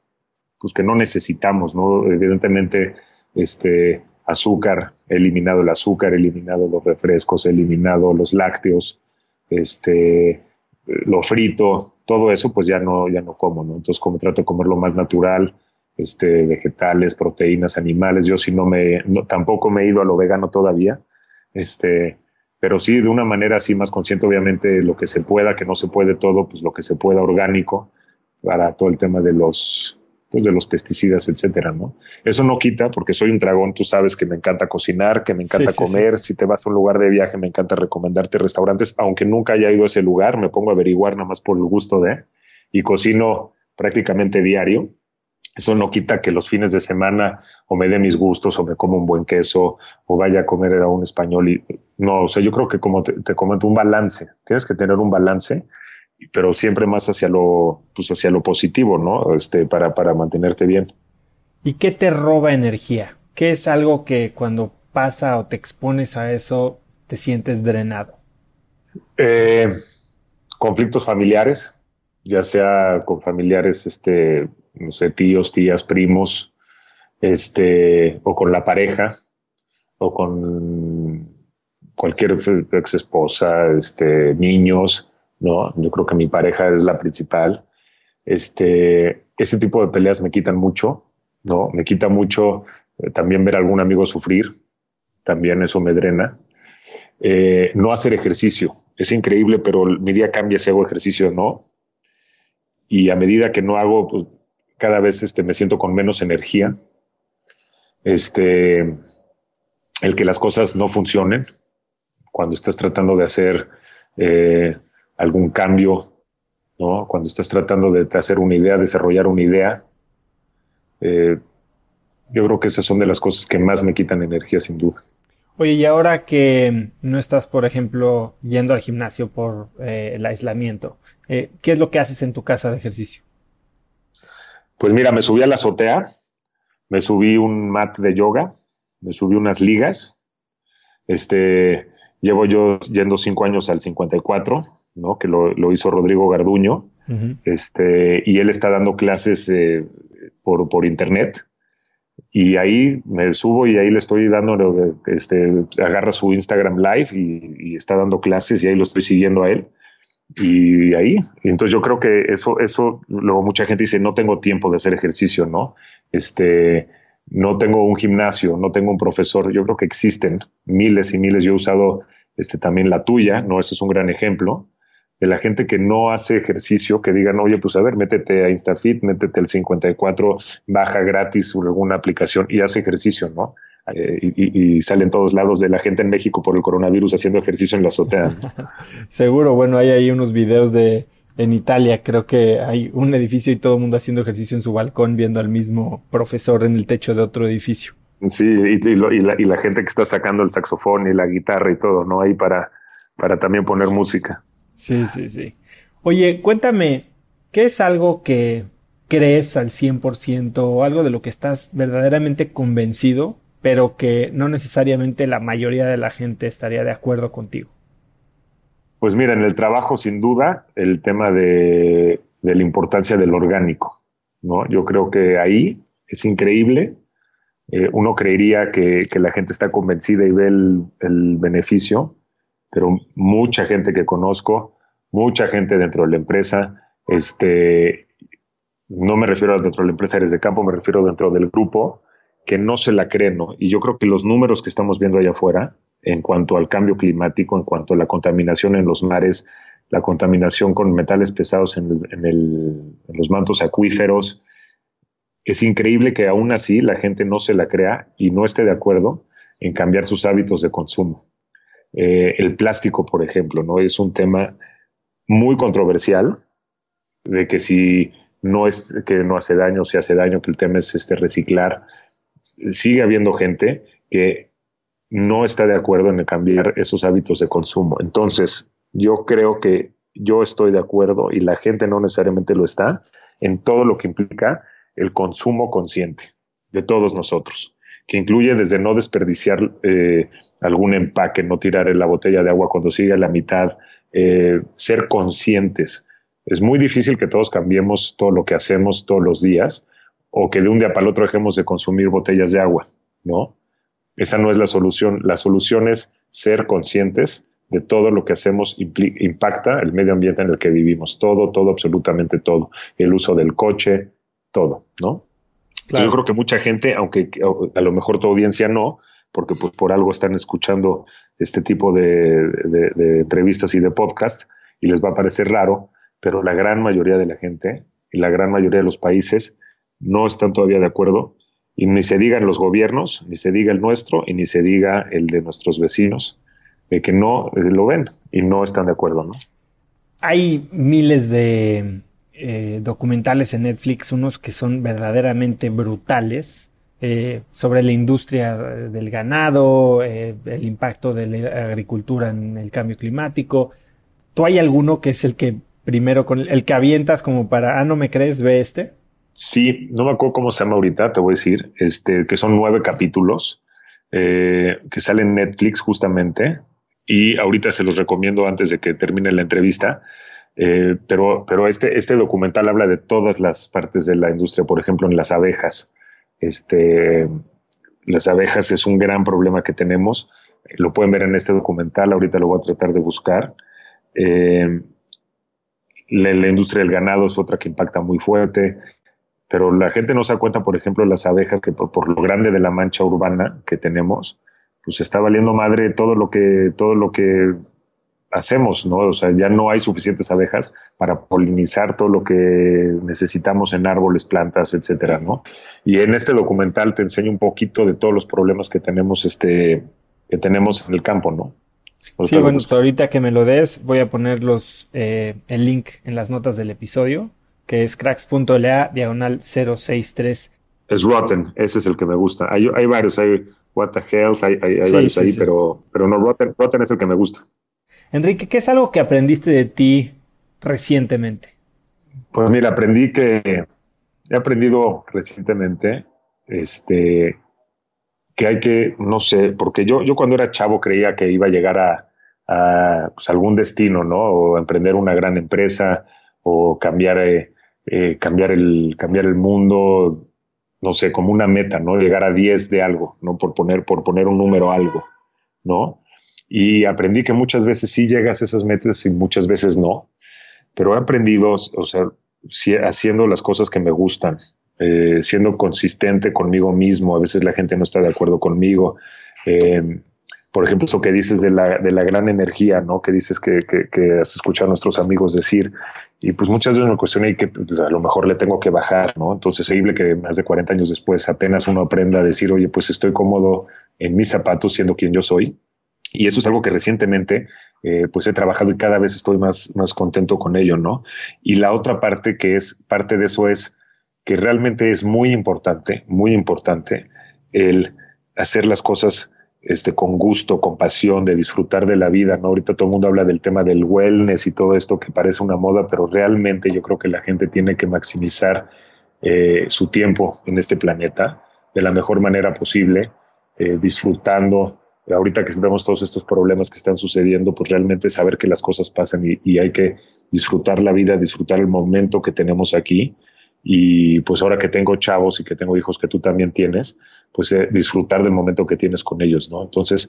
pues que no necesitamos, ¿no? Evidentemente, este azúcar, eliminado el azúcar, eliminado los refrescos, eliminado los lácteos, este, lo frito, todo eso, pues ya no, ya no como, ¿no? Entonces, como trato de comer lo más natural, este, vegetales, proteínas, animales. Yo sí no me, tampoco me he ido a lo vegano todavía, este, pero sí de una manera así más consciente, obviamente lo que se pueda, que no se puede todo, pues lo que se pueda orgánico para todo el tema de los, pues de los pesticidas, etcétera, ¿no? Eso no quita, porque soy un dragón, tú sabes que me encanta cocinar, que me encanta comer, si te vas a un lugar de viaje me encanta recomendarte restaurantes, aunque nunca haya ido a ese lugar, me pongo a averiguar nada más por el gusto de, y cocino prácticamente diario, eso no quita que los fines de semana o me dé mis gustos o me como un buen queso o vaya a comer a un español. Y, no, o sea, yo creo que como te, comento, un balance. Tienes que tener un balance, pero siempre más hacia lo, pues hacia lo positivo, ¿no? Este, para, para mantenerte bien. ¿Y qué te roba energía? ¿Qué es algo que cuando pasa o te expones a eso te sientes drenado? Eh, conflictos familiares, ya sea con familiares este, no sé, tíos, tías, primos, este, o con la pareja, o con cualquier ex esposa, este, niños, ¿no? Yo creo que mi pareja es la principal. Este, ese tipo de peleas me quitan mucho, ¿no? Me quita mucho eh, también ver a algún amigo sufrir, también eso me drena. Eh, no hacer ejercicio, es increíble, pero mi día cambia si hago ejercicio o no. Y a medida que no hago, pues cada vez este, me siento con menos energía. Este, el que las cosas no funcionen cuando estás tratando de hacer eh, algún cambio, ¿no? cuando estás tratando de hacer una idea, desarrollar una idea. Eh, yo creo que esas son de las cosas que más me quitan energía, sin duda. Oye, y ahora que no estás, por ejemplo, yendo al gimnasio por eh, el aislamiento, ¿qué es lo que haces en tu casa de ejercicio? Pues mira, me subí a la azotea, me subí un mat de yoga, me subí unas ligas. Este, llevo yo yendo cinco años al 54, ¿no? Que lo, hizo Rodrigo Garduño. Este, y él está dando clases eh, por, por internet. Y ahí me subo y ahí le estoy dando, este, agarra su Instagram Live y, y, está dando clases y ahí lo estoy siguiendo a él y ahí. Entonces yo creo que eso, eso, luego mucha gente dice, no tengo tiempo de hacer ejercicio, ¿no? Este, no tengo un gimnasio, no tengo un profesor. Yo creo que existen miles y miles. Yo he usado este, también la tuya, ¿no? Ese es un gran ejemplo de la gente que no hace ejercicio, que digan, oye, pues a ver, métete a InstaFit, métete al 54, baja gratis alguna aplicación y hace ejercicio, ¿no? Eh, y, salen todos lados de la gente en México por el coronavirus haciendo ejercicio en la azotea. Seguro, bueno, hay ahí unos videos de en Italia, creo que hay un edificio y todo el mundo haciendo ejercicio en su balcón viendo al mismo profesor en el techo de otro edificio. Sí, y, la, y la, gente que está sacando el saxofón y la guitarra y todo, ¿no? Ahí para, para también poner música. Sí, sí, sí. Oye, cuéntame, ¿qué es algo que crees al 100% o algo de lo que estás verdaderamente convencido pero que no necesariamente la mayoría de la gente estaría de acuerdo contigo? Pues mira, en el trabajo sin duda el tema de, la importancia del orgánico, ¿no? Yo creo que ahí es increíble. Eh, uno creería que, la gente está convencida y ve el, el, beneficio, pero mucha gente que conozco, mucha gente dentro de la empresa, este, no me refiero a dentro de la empresa eres de campo, me refiero dentro del grupo, que no se la creen, ¿no? Y yo creo que los números que estamos viendo allá afuera, en cuanto al cambio climático, en cuanto a la contaminación en los mares, la contaminación con metales pesados en, los mantos acuíferos, es increíble que aún así la gente no se la crea y no esté de acuerdo en cambiar sus hábitos de consumo. Eh, el plástico, por ejemplo, ¿no? Es un tema muy controversial de que si no es que no hace daño, si hace daño, que el tema es este reciclar. Sigue habiendo gente que no está de acuerdo en cambiar esos hábitos de consumo. Entonces, yo creo que yo estoy de acuerdo y la gente no necesariamente lo está en todo lo que implica el consumo consciente de todos nosotros, que incluye desde no desperdiciar eh, algún empaque, no tirar en la botella de agua cuando sigue a la mitad, eh, ser conscientes. Es muy difícil que todos cambiemos todo lo que hacemos todos los días o que de un día para el otro dejemos de consumir botellas de agua, ¿no? Esa no es la solución. La solución es ser conscientes de todo lo que hacemos impacta el medio ambiente en el que vivimos. Todo, todo, absolutamente todo. El uso del coche, todo, ¿no? Yo creo que mucha gente, aunque a lo mejor tu audiencia no, porque pues por algo están escuchando este tipo de, entrevistas y de podcast y les va a parecer raro, pero la gran mayoría de la gente y la gran mayoría de los países no están todavía de acuerdo y ni se diga en los gobiernos, ni se diga el nuestro y ni se diga el de nuestros vecinos, de que no lo ven y no están de acuerdo, ¿no? Hay miles de eh, documentales en Netflix, unos que son verdaderamente brutales, eh, sobre la industria del ganado, eh, el impacto de la agricultura en el cambio climático. ¿Tú hay alguno que es el que primero, con el, que avientas como para, ah, no me crees, ve este? Sí, no me acuerdo cómo se llama ahorita, te voy a decir, este, que son nueve capítulos que salen en Netflix justamente y ahorita se los recomiendo antes de que termine la entrevista. Eh, pero, pero este, este documental habla de todas las partes de la industria, por ejemplo, en las abejas. Este, las abejas es un gran problema que tenemos. Lo pueden ver en este documental, ahorita lo voy a tratar de buscar. Eh, la, industria del ganado es otra que impacta muy fuerte, pero la gente no se da cuenta, por ejemplo, las abejas, que por, por lo grande de la mancha urbana que tenemos, pues está valiendo madre todo lo que, todo lo que hacemos, ¿no? O sea, ya no hay suficientes abejas para polinizar todo lo que necesitamos en árboles, plantas, etcétera, ¿no? Y en este documental te enseño un poquito de todos los problemas que tenemos, este, que tenemos en el campo, ¿no? sí, bueno, pues ahorita que me lo des, voy a poner los, eh, el link en las notas del episodio, que es cracks.la diagonal 063. Es Rotten, ese es el que me gusta. Hay, hay varios, hay What the Health, hay, varios ahí, Pero, pero no, Rotten, Rotten es el que me gusta. Enrique, ¿qué es algo que aprendiste de ti recientemente? Pues mira, aprendí que he aprendido recientemente este que hay que, no sé, porque yo, yo cuando era chavo creía que iba a llegar a, pues, algún destino, ¿no? O emprender una gran empresa o cambiar, eh, eh, cambiar, el, cambiar el mundo, no sé, como una meta, ¿no? Llegar a 10 de algo, ¿no? Por poner, por poner un número algo, ¿no? Y aprendí que muchas veces sí llegas a esas metas y muchas veces no. Pero he aprendido, o sea, haciendo las cosas que me gustan, eh, siendo consistente conmigo mismo. A veces la gente no está de acuerdo conmigo. Eh, por ejemplo, eso que dices de la, de la gran energía, ¿no? Que dices que, que, has escuchado a nuestros amigos decir. Y pues muchas veces me cuestioné que pues, a lo mejor le tengo que bajar, ¿no? Entonces es increíble que más de 40 años después apenas uno aprenda a decir, oye, pues estoy cómodo en mis zapatos siendo quien yo soy y eso es algo que recientemente eh, pues he trabajado y cada vez estoy más, más contento con ello, ¿no? Y la otra parte que es parte de eso es que realmente es muy importante, muy importante el hacer las cosas este, con gusto, con pasión, de disfrutar de la vida, ¿no? Ahorita todo el mundo habla del tema del wellness y todo esto que parece una moda, pero realmente yo creo que la gente tiene que maximizar eh, su tiempo en este planeta de la mejor manera posible, eh, disfrutando ahorita que vemos todos estos problemas que están sucediendo, pues realmente saber que las cosas pasan y, hay que disfrutar la vida, disfrutar el momento que tenemos aquí. Y pues ahora que tengo chavos y que tengo hijos que tú también tienes, pues eh, disfrutar del momento que tienes con ellos, ¿no? Entonces,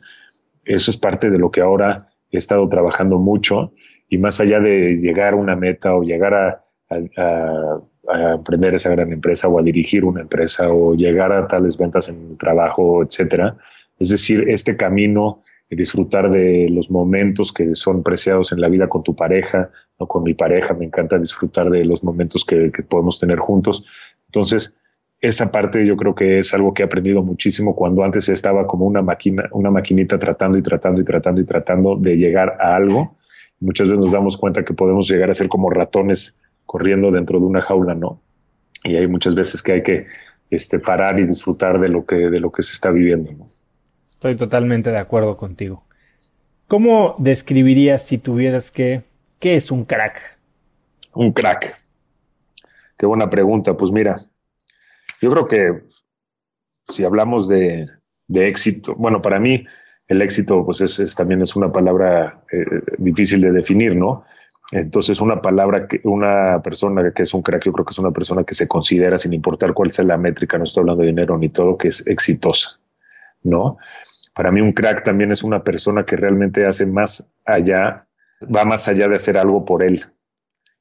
eso es parte de lo que ahora he estado trabajando mucho y más allá de llegar a una meta o llegar a, a, a emprender esa gran empresa o a dirigir una empresa o llegar a tales ventas en el trabajo, etcétera, es decir, este camino, disfrutar de los momentos que son preciados en la vida con tu pareja, no con mi pareja, me encanta disfrutar de los momentos que, podemos tener juntos. Entonces, esa parte yo creo que es algo que he aprendido muchísimo cuando antes estaba como una máquina, una maquinita tratando y tratando y tratando y tratando de llegar a algo Muchas veces nos damos cuenta que podemos llegar a ser como ratones corriendo dentro de una jaula, ¿no? Y hay muchas veces que hay que este, parar y disfrutar de lo que, de lo que se está viviendo, ¿no? Estoy totalmente de acuerdo contigo. ¿Cómo describirías si tuvieras que, qué es un crack? Un crack. Qué buena pregunta. Pues mira, yo creo que si hablamos de, éxito, bueno, para mí el éxito pues es, también es una palabra eh, difícil de definir, ¿no? Entonces, una palabra que una persona que es un crack, yo creo que es una persona que se considera, sin importar cuál sea la métrica, no estoy hablando de dinero ni todo, que es exitosa, ¿no? Para mí un crack también es una persona que realmente hace más allá, va más allá de hacer algo por él.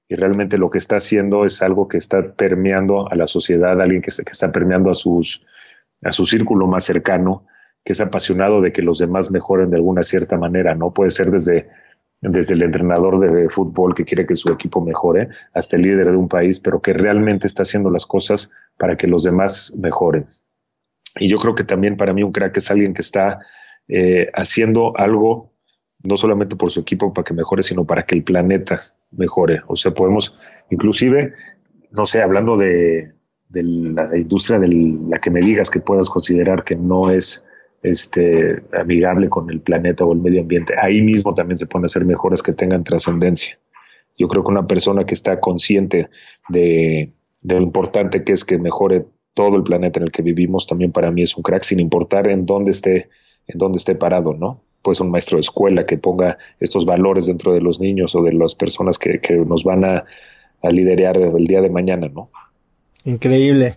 Y realmente lo que está haciendo es algo que está permeando a la sociedad, alguien que, está permeando a, sus, a su círculo más cercano, que es apasionado de que los demás mejoren de alguna cierta manera, ¿no? Puede ser desde desde el entrenador de fútbol que quiere que su equipo mejore hasta el líder de un país, pero que realmente está haciendo las cosas para que los demás mejoren. Y yo creo que también para mí un crack es alguien que está eh, haciendo algo no solamente por su equipo para que mejore, sino para que el planeta mejore. O sea, podemos, inclusive, no sé, hablando de, de la industria de la que me digas que puedas considerar que no es este, amigable con el planeta o el medio ambiente. Ahí mismo también se pueden hacer mejoras que tengan trascendencia. Yo creo que una persona que está consciente de, lo importante que es que mejore todo el planeta en el que vivimos, también para mí es un crack, sin importar en dónde esté, en dónde esté parado, ¿no? Pues un maestro de escuela que ponga estos valores dentro de los niños o de las personas que, nos van a, a liderar el día de mañana, ¿no? Increíble.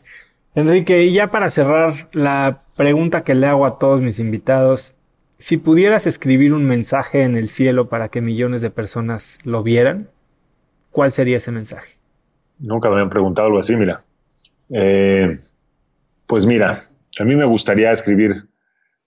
Enrique, y ya para cerrar, la pregunta que le hago a todos mis invitados, si pudieras escribir un mensaje en el cielo para que millones de personas lo vieran, ¿cuál sería ese mensaje? Nunca me habían preguntado algo así, mira. Eh, pues mira, a mí me gustaría escribir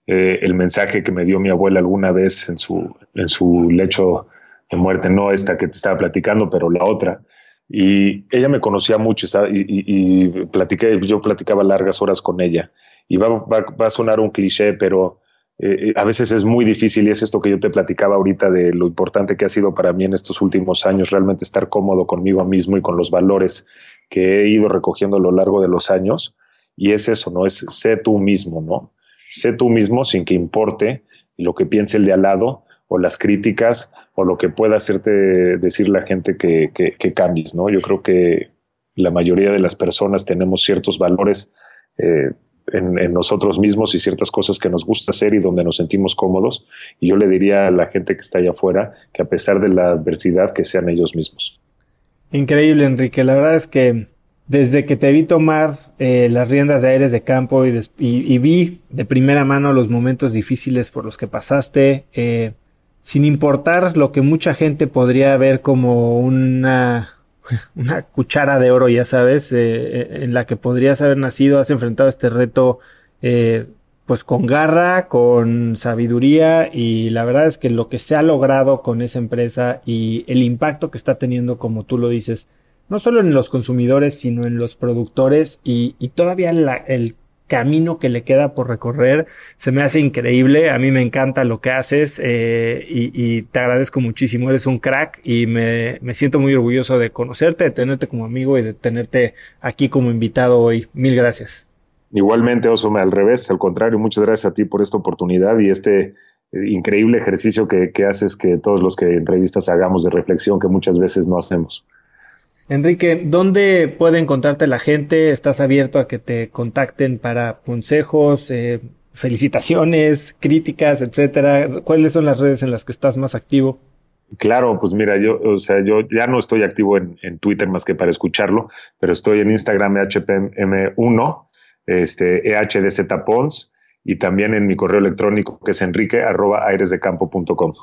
eh, el mensaje que me dio mi abuela alguna vez en su, en su lecho de muerte, no esta que te estaba platicando, pero la otra, y ella me conocía mucho y, platiqué, yo platicaba largas horas con ella. Y va, a sonar un cliché, pero eh, a veces es muy difícil y es esto que yo te platicaba ahorita de lo importante que ha sido para mí en estos últimos años, realmente estar cómodo conmigo mismo y con los valores que he ido recogiendo a lo largo de los años. Y es eso, ¿no? Es sé tú mismo, ¿no? Sé tú mismo sin que importe lo que piense el de al lado o las críticas o lo que pueda hacerte decir la gente que, que, cambies, ¿no? Yo creo que la mayoría de las personas tenemos ciertos valores eh, en, nosotros mismos y ciertas cosas que nos gusta hacer y donde nos sentimos cómodos. Y yo le diría a la gente que está allá afuera que a pesar de la adversidad, que sean ellos mismos. Increíble, Enrique. La verdad es que desde que te vi tomar eh, las riendas de aires de campo y, vi de primera mano los momentos difíciles por los que pasaste, eh, sin importar lo que mucha gente podría ver como una, una cuchara de oro, ya sabes, eh, en la que podrías haber nacido, has enfrentado este reto pues con garra, con sabiduría y la verdad es que lo que se ha logrado con esa empresa y el impacto que está teniendo, como tú lo dices, no solo en los consumidores, sino en los productores y, todavía el camino que le queda por recorrer se me hace increíble. A mí me encanta lo que haces eh, y, te agradezco muchísimo. Eres un crack y me, siento muy orgulloso de conocerte, de tenerte como amigo y de tenerte aquí como invitado hoy. Mil gracias. Igualmente, Osome, al revés, al contrario, muchas gracias a ti por esta oportunidad y este eh, increíble ejercicio que, que haces que todos los que entrevistas hagamos de reflexión que muchas veces no hacemos. Enrique, ¿dónde puede encontrarte la gente? ¿Estás abierto a que te contacten para consejos, eh, felicitaciones, críticas, etcétera? ¿Cuáles son las redes en las que estás más activo? Claro, pues mira, yo, o sea, yo ya no estoy activo en, Twitter más que para escucharlo, pero estoy en Instagram HPM1, este, EHDZPons, y también en mi correo electrónico que es enrique arroba airesdecampo.com.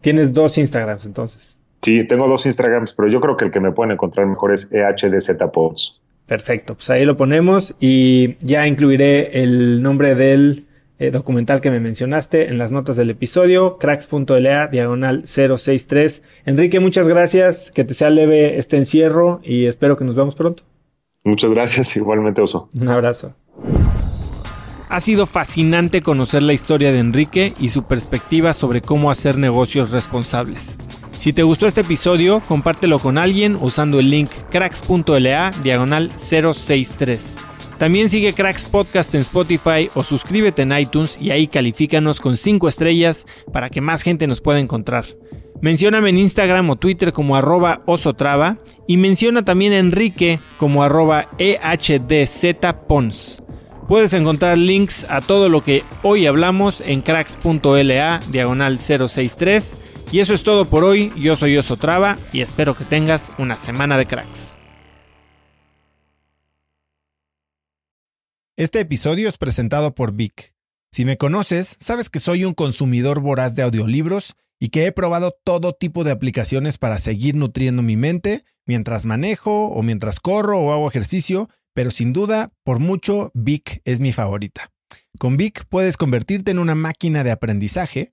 Tienes dos Instagrams entonces. Sí, tengo dos Instagrams, pero yo creo que el que me pueden encontrar mejor es EHDZPods. Perfecto, pues ahí lo ponemos y ya incluiré el nombre del eh, documental que me mencionaste en las notas del episodio, cracks.la diagonal 063. Enrique, muchas gracias, que te sea leve este encierro y espero que nos veamos pronto. Muchas gracias, igualmente Oso. Un abrazo. Ha sido fascinante conocer la historia de Enrique y su perspectiva sobre cómo hacer negocios responsables. Si te gustó este episodio, compártelo con alguien usando el link cracks.la diagonal 063. También sigue Cracks Podcast en Spotify o suscríbete en iTunes y ahí califícanos con 5 estrellas para que más gente nos pueda encontrar. Mencióname en Instagram o Twitter como arroba osotrava y menciona también a Enrique como arroba ehdzpons. Puedes encontrar links a todo lo que hoy hablamos en cracks.la diagonal 063. Y eso es todo por hoy, yo soy Osotrava y espero que tengas una semana de cracks. Este episodio es presentado por Vic. Si me conoces, sabes que soy un consumidor voraz de audiolibros y que he probado todo tipo de aplicaciones para seguir nutriendo mi mente mientras manejo o mientras corro o hago ejercicio, pero sin duda, por mucho, Vic es mi favorita. Con Vic puedes convertirte en una máquina de aprendizaje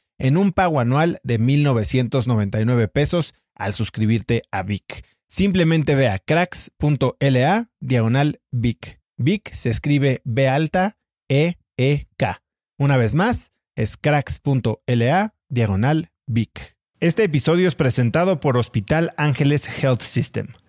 en un pago anual de 1.999 pesos al suscribirte a Vic. Simplemente ve a cracks.la diagonal Vic. Vic se escribe B alta E E K. Una vez más, es cracks.la diagonal Vic. Este episodio es presentado por Hospital Ángeles Health System.